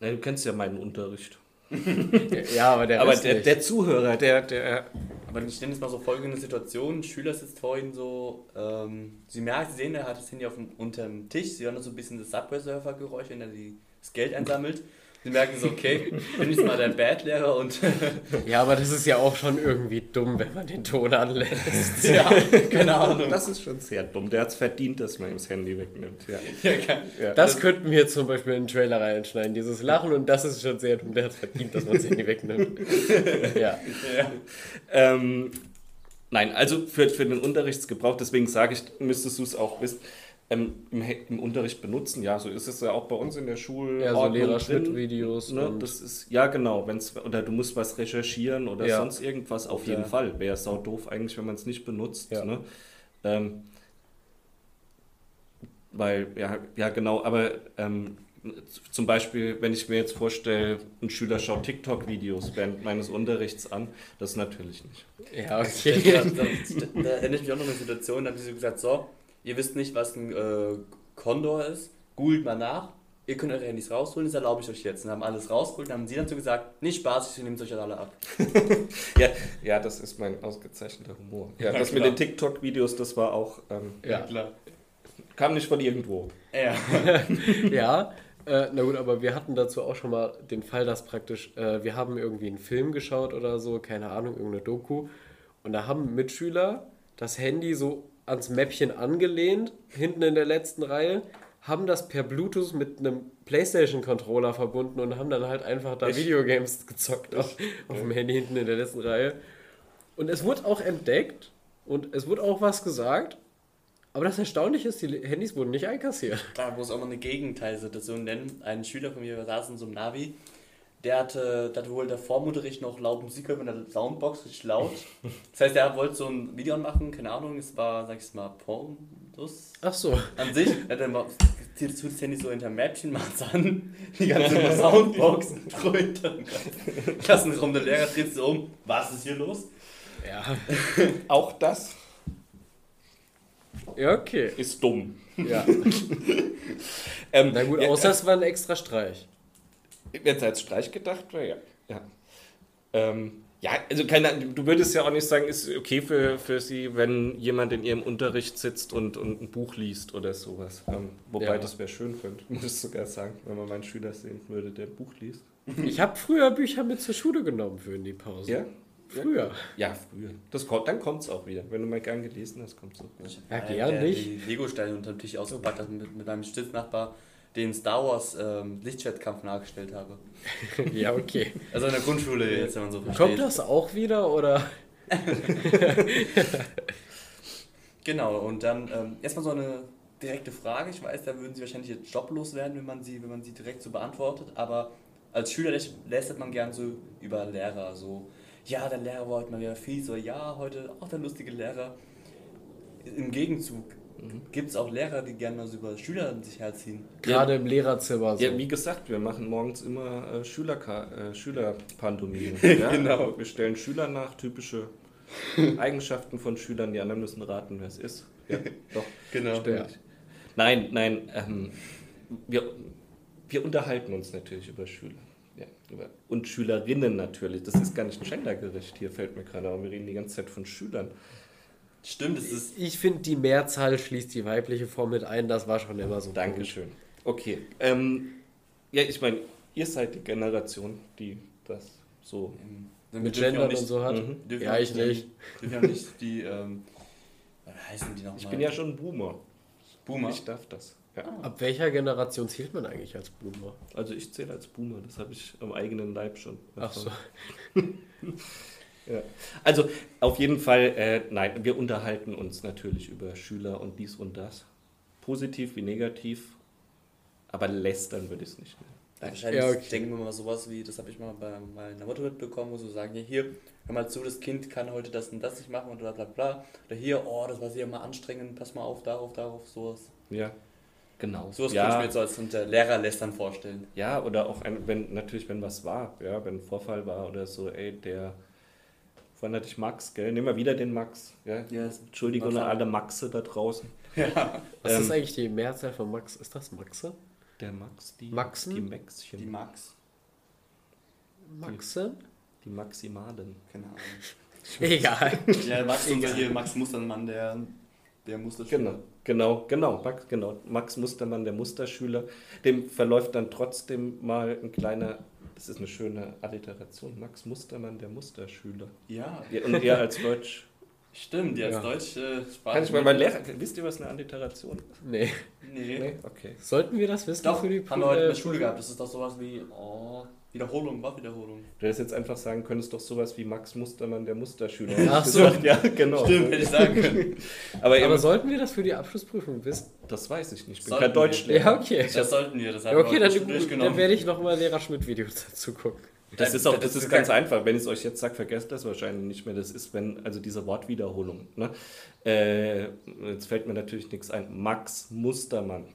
Na, du kennst ja meinen Unterricht.
ja, aber der
aber der, der Zuhörer, der, der.
Aber ich nenne jetzt mal so folgende Situation: Ein Schüler sitzt vor Ihnen so, ähm, Sie merken, Sie sehen, er hat das Handy auf dem, unterm Tisch, Sie hören so ein bisschen das Subway-Surfer-Geräusch, wenn er die das Geld einsammelt. Sie merken so, okay, bin ich mal der Bad-Lehrer und
Ja, aber das ist ja auch schon irgendwie dumm, wenn man den Ton anlässt.
ja, keine Ahnung.
Das ist schon sehr dumm. Der hat es verdient, dass man ihm das Handy wegnimmt. Ja.
Ja,
Ja.
Das könnten wir zum Beispiel in den Trailer reinschneiden, dieses Lachen und das ist schon sehr dumm, der hat verdient, dass man das Handy wegnimmt. Ja.
ja.
Ähm, nein, also für, für den Unterrichtsgebrauch, deswegen sage ich, müsstest du es auch wissen, ähm, im, im Unterricht benutzen. Ja, so ist es ja auch bei uns in der Schule.
Ja, so Lehrer-Schnitt-Videos
Ne, das ist, ja, genau. Wenn's, oder du musst was recherchieren oder
Ja.
sonst irgendwas, auf jeden
Ja.
Fall. Wäre sau doof eigentlich, wenn man es nicht benutzt.
Ja.
Ne? Ähm, weil, ja, ja genau, aber ähm, zum Beispiel, wenn ich mir jetzt vorstelle, ein Schüler schaut TikTok-Videos während meines Unterrichts an, das natürlich nicht.
Ja,
Da,
okay.
da, da erinnere ich mich auch noch an eine Situation, da haben sie gesagt, so, ihr wisst nicht, was ein äh, Condor ist, googelt mal nach, ihr könnt eure Handys rausholen, das erlaube ich euch jetzt. Und haben alles rausgeholt und haben sie dann so gesagt, nicht Spaß, ich nehme es euch alle ab.
Ja, ja, das ist mein ausgezeichneter Humor. Ja,
Ja,
das mit
klar.
den TikTok-Videos, das war auch, ähm,
Ja.
klar.
kam nicht von irgendwo.
Ja.
Ja, äh, na gut, aber wir hatten dazu auch schon mal den Fall, dass praktisch, äh, wir haben irgendwie einen Film geschaut oder so, keine Ahnung, irgendeine Doku. Und da haben Mitschüler das Handy so ans Mäppchen angelehnt, hinten in der letzten Reihe, haben das per Bluetooth mit einem PlayStation-Controller verbunden und haben dann halt einfach da
Echt?
Videogames gezockt auf, auf dem Handy hinten in der letzten Reihe. Und es wurde auch entdeckt und es wurde auch was gesagt. Aber das Erstaunliche ist, die Handys wurden nicht einkassiert.
Da muss auch noch eine Gegenteilsituation nennen. Ein Schüler von mir, saßen in so einem Navi, der hatte, der hatte wohl der Vormunterricht noch laut Musik gehört mit einer Soundbox, richtig laut. Das heißt, er wollte so ein Video machen, keine Ahnung, es war, sag ich mal, Pornos
Ach so.
an sich. Er hat dann mal, zieht das Handy so hinter Mäppchen, macht's an, die ganze Soundbox dröhnt dann. Klassenraum, der Lehrer dreht sich um, was ist hier los?
Ja.
Auch das
Ja, okay.
ist dumm.
Ja.
Ähm,
Na gut,
ja,
außer es war ein extra Streich.
Wenn es als Streich gedacht wäre, ja. Ja. Ähm, ja, also keine Ahnung, du würdest ja auch nicht sagen, ist okay für, für sie, wenn jemand in ihrem Unterricht sitzt und, und ein Buch liest oder sowas. Ähm, wobei
Ja.
das wäre schön, könnte, muss ich sogar sagen, wenn man meinen Schüler sehen würde, der ein Buch liest.
Ich habe früher Bücher mit zur Schule genommen für in die Pause.
Ja?
Früher.
Ja, früher. Das kommt, dann kommt es auch wieder. Wenn du mal gern gelesen hast, kommt es auch wieder.
Ja, gern
der
nicht.
die Lego-Steine unter dem Tisch ausgepackt mit, mit meinem Sitznachbar, den Star Wars ähm, Lichtschwertkampf nachgestellt habe.
Ja, okay.
Also in der Grundschule jetzt, wenn man so versteht.
Kommt das auch wieder oder?
Genau, und dann ähm, erstmal so eine direkte Frage. Ich weiß, da würden Sie wahrscheinlich jetzt joblos werden, wenn man sie, wenn man sie direkt so beantwortet, aber als Schüler läs- lästert man gern so über Lehrer, so, ja, der Lehrer war heute mal wieder fies, so, ja, heute auch der lustige Lehrer. Im Gegenzug gibt es auch Lehrer, die gerne mal so über Schüler sich herziehen.
Gerade im Lehrerzimmer so.
Ja, wie gesagt, wir machen morgens immer äh, Schülerka äh, Schülerpantomime. ja?
Genau.
Wir stellen Schüler nach, typische Eigenschaften von Schülern. Die anderen müssen raten, wer es ist. Ja, doch.
Genau.
Stimmt.
Ja.
Nein, nein, ähm, wir, wir unterhalten uns natürlich über Schüler. Ja, über, und Schülerinnen natürlich. Das ist gar nicht gendergerecht. Hier fällt mir gerade auf. Wir reden die ganze Zeit von Schülern.
Stimmt, es ist.
Ich finde, die Mehrzahl schließt die weibliche Form mit ein. Das war schon immer so.
Dankeschön. Okay. Ähm, ja, ich meine, ihr seid die Generation, die das so.
ähm,
Mit
nicht-
und so hat.
Mhm.
Ja, ich nicht.
Die, dürfen ja nicht die, ähm, wie heißen die nochmal?
Ich bin ja schon Boomer.
Boomer.
Ich darf das. Ja.
Ab welcher Generation zählt man eigentlich als Boomer?
Also ich zähle als Boomer, das habe ich am eigenen Leib schon.
Ach so.
Ja. Also auf jeden Fall, äh, nein, wir unterhalten uns natürlich über Schüler und dies und das. Positiv wie negativ, aber lästern würde ich es nicht nennen.
Wahrscheinlich
Ja, okay.
denken wir mal sowas wie, das habe ich mal bei meiner Mutter mitbekommen, wo sie sagen, ja hier, hör mal zu, das Kind kann heute das und das nicht machen und bla bla bla. Oder hier, oh, das war sehr mal anstrengend, pass mal auf, darauf, darauf, sowas.
Ja, genau.
Sowas
ja,
könnte ich mir jetzt so als unter Lehrerlästern vorstellen.
ja, oder auch ein, wenn natürlich, wenn was war, ja, wenn ein Vorfall war oder so, ey, der vorhin hatte ich Max, gell? Nehmen wir wieder den Max. Ja?
Ja, das-
Entschuldigung an alle Maxe da draußen.
Was
Ähm,
ist eigentlich die Mehrzahl von Max? Ist das Maxe?
Der Max, die,
Maxen?
die Maxchen,
Die
die,
Max.
Maxe?
Maximalen.
Keine Ahnung.
Egal.
Ja, Max, unser hier, Max Mustermann, der der Musterschüler.
Genau, genau, genau, Max, genau. Max Mustermann, der Musterschüler. Dem verläuft dann trotzdem mal ein kleiner, das ist eine schöne Alliteration, Max Mustermann, der Musterschüler.
Ja,
Ja, Und er als Deutsch.
stimmt, die als
Ja.
deutsche Sprache.
Kann ich mal, mein Lehrer, wisst ihr, was eine Alliteration ist?
Nee.
Nee.
Okay.
Sollten wir das wissen
Doch,
für die
haben wir heute in der
äh,
Schule gehabt. Das ist doch sowas wie, oh, Wiederholung, war Wiederholung.
Du hättest jetzt einfach sagen können, es ist doch sowas wie Max Mustermann, der Musterschüler.
Ach so.
Ja, genau.
Stimmt, hätte ich sagen können.
Aber,
Aber sollten wir das für die Abschlussprüfung wissen?
das weiß ich nicht. Ich bin
Sollten
kein. Deutschlehrer.
Ja, okay.
Das sollten wir, das haben
Ja, okay,
wir
dann,
schon
dann werde ich nochmal Lehrer Schmidt-Videos dazu gucken.
Das ist auch, das ist ganz einfach. Wenn ich es euch jetzt sage, vergesst das wahrscheinlich nicht mehr. Das ist, wenn, also diese Wortwiederholung. Ne? Äh, jetzt fällt mir natürlich nichts ein. Max Mustermann,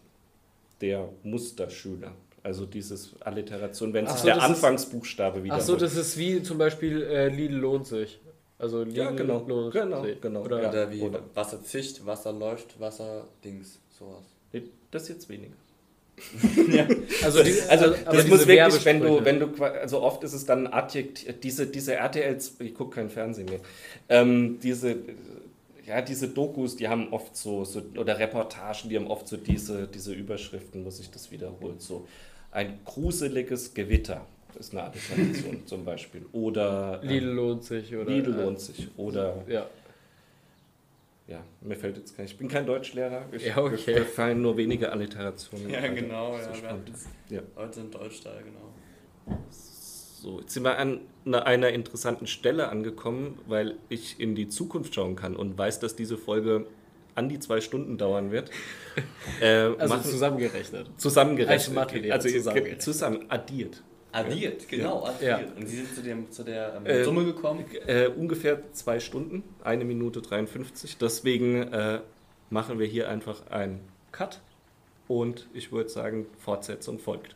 der Musterschüler. Also dieses Alliteration, wenn
Ach
sich
so,
der Anfangsbuchstabe wiederholt.
Achso, das ist wie zum Beispiel äh, Lidl lohnt sich. Also Lidl
Ja, genau.
lohnt
Genau,
sich.
genau.
Oder
Ja.
Oder wie
Oder-
Wasser zischt, Wasser läuft, Wasser Dings, sowas.
Nee, Das jetzt weniger.
Also, die,
Also
aber
das muss wirklich, wenn du, wenn du, also oft ist es dann Adjektiv, diese, diese RTLs, ich gucke kein Fernsehen mehr, ähm, diese, ja, diese Dokus, die haben oft so, so, oder Reportagen, die haben oft so diese, diese Überschriften, muss ich das wiederholen, so ein gruseliges Gewitter ist eine Alliteration zum Beispiel, oder ähm,
Lidl lohnt sich. Oder,
Lidl
äh,
lohnt sich, oder,
Ja.
ja, mir fällt jetzt gar nicht, ich bin kein Deutschlehrer, ich,
Ja, okay.
mir fallen nur wenige Alliterationen.
Ja, genau,
So
ja, wir
spannend. Ja.
heute im Deutschteil, genau.
So, jetzt sind wir an einer, einer interessanten Stelle angekommen, weil ich in die Zukunft schauen kann und weiß, dass diese Folge an die zwei Stunden dauern wird. Äh,
Also
machen,
zusammengerechnet.
zusammengerechnet.
Als Mathelehrer
also
zusammengerechnet.
zusammen addiert.
Addiert, genau, addiert.
Ja.
Und Sie sind zu, dem, zu der ähm,
Äh,
Summe gekommen?
Äh, ungefähr zwei Stunden, eine Minute 53. Deswegen äh, machen wir hier einfach einen Cut und ich würde sagen, Fortsetzung folgt.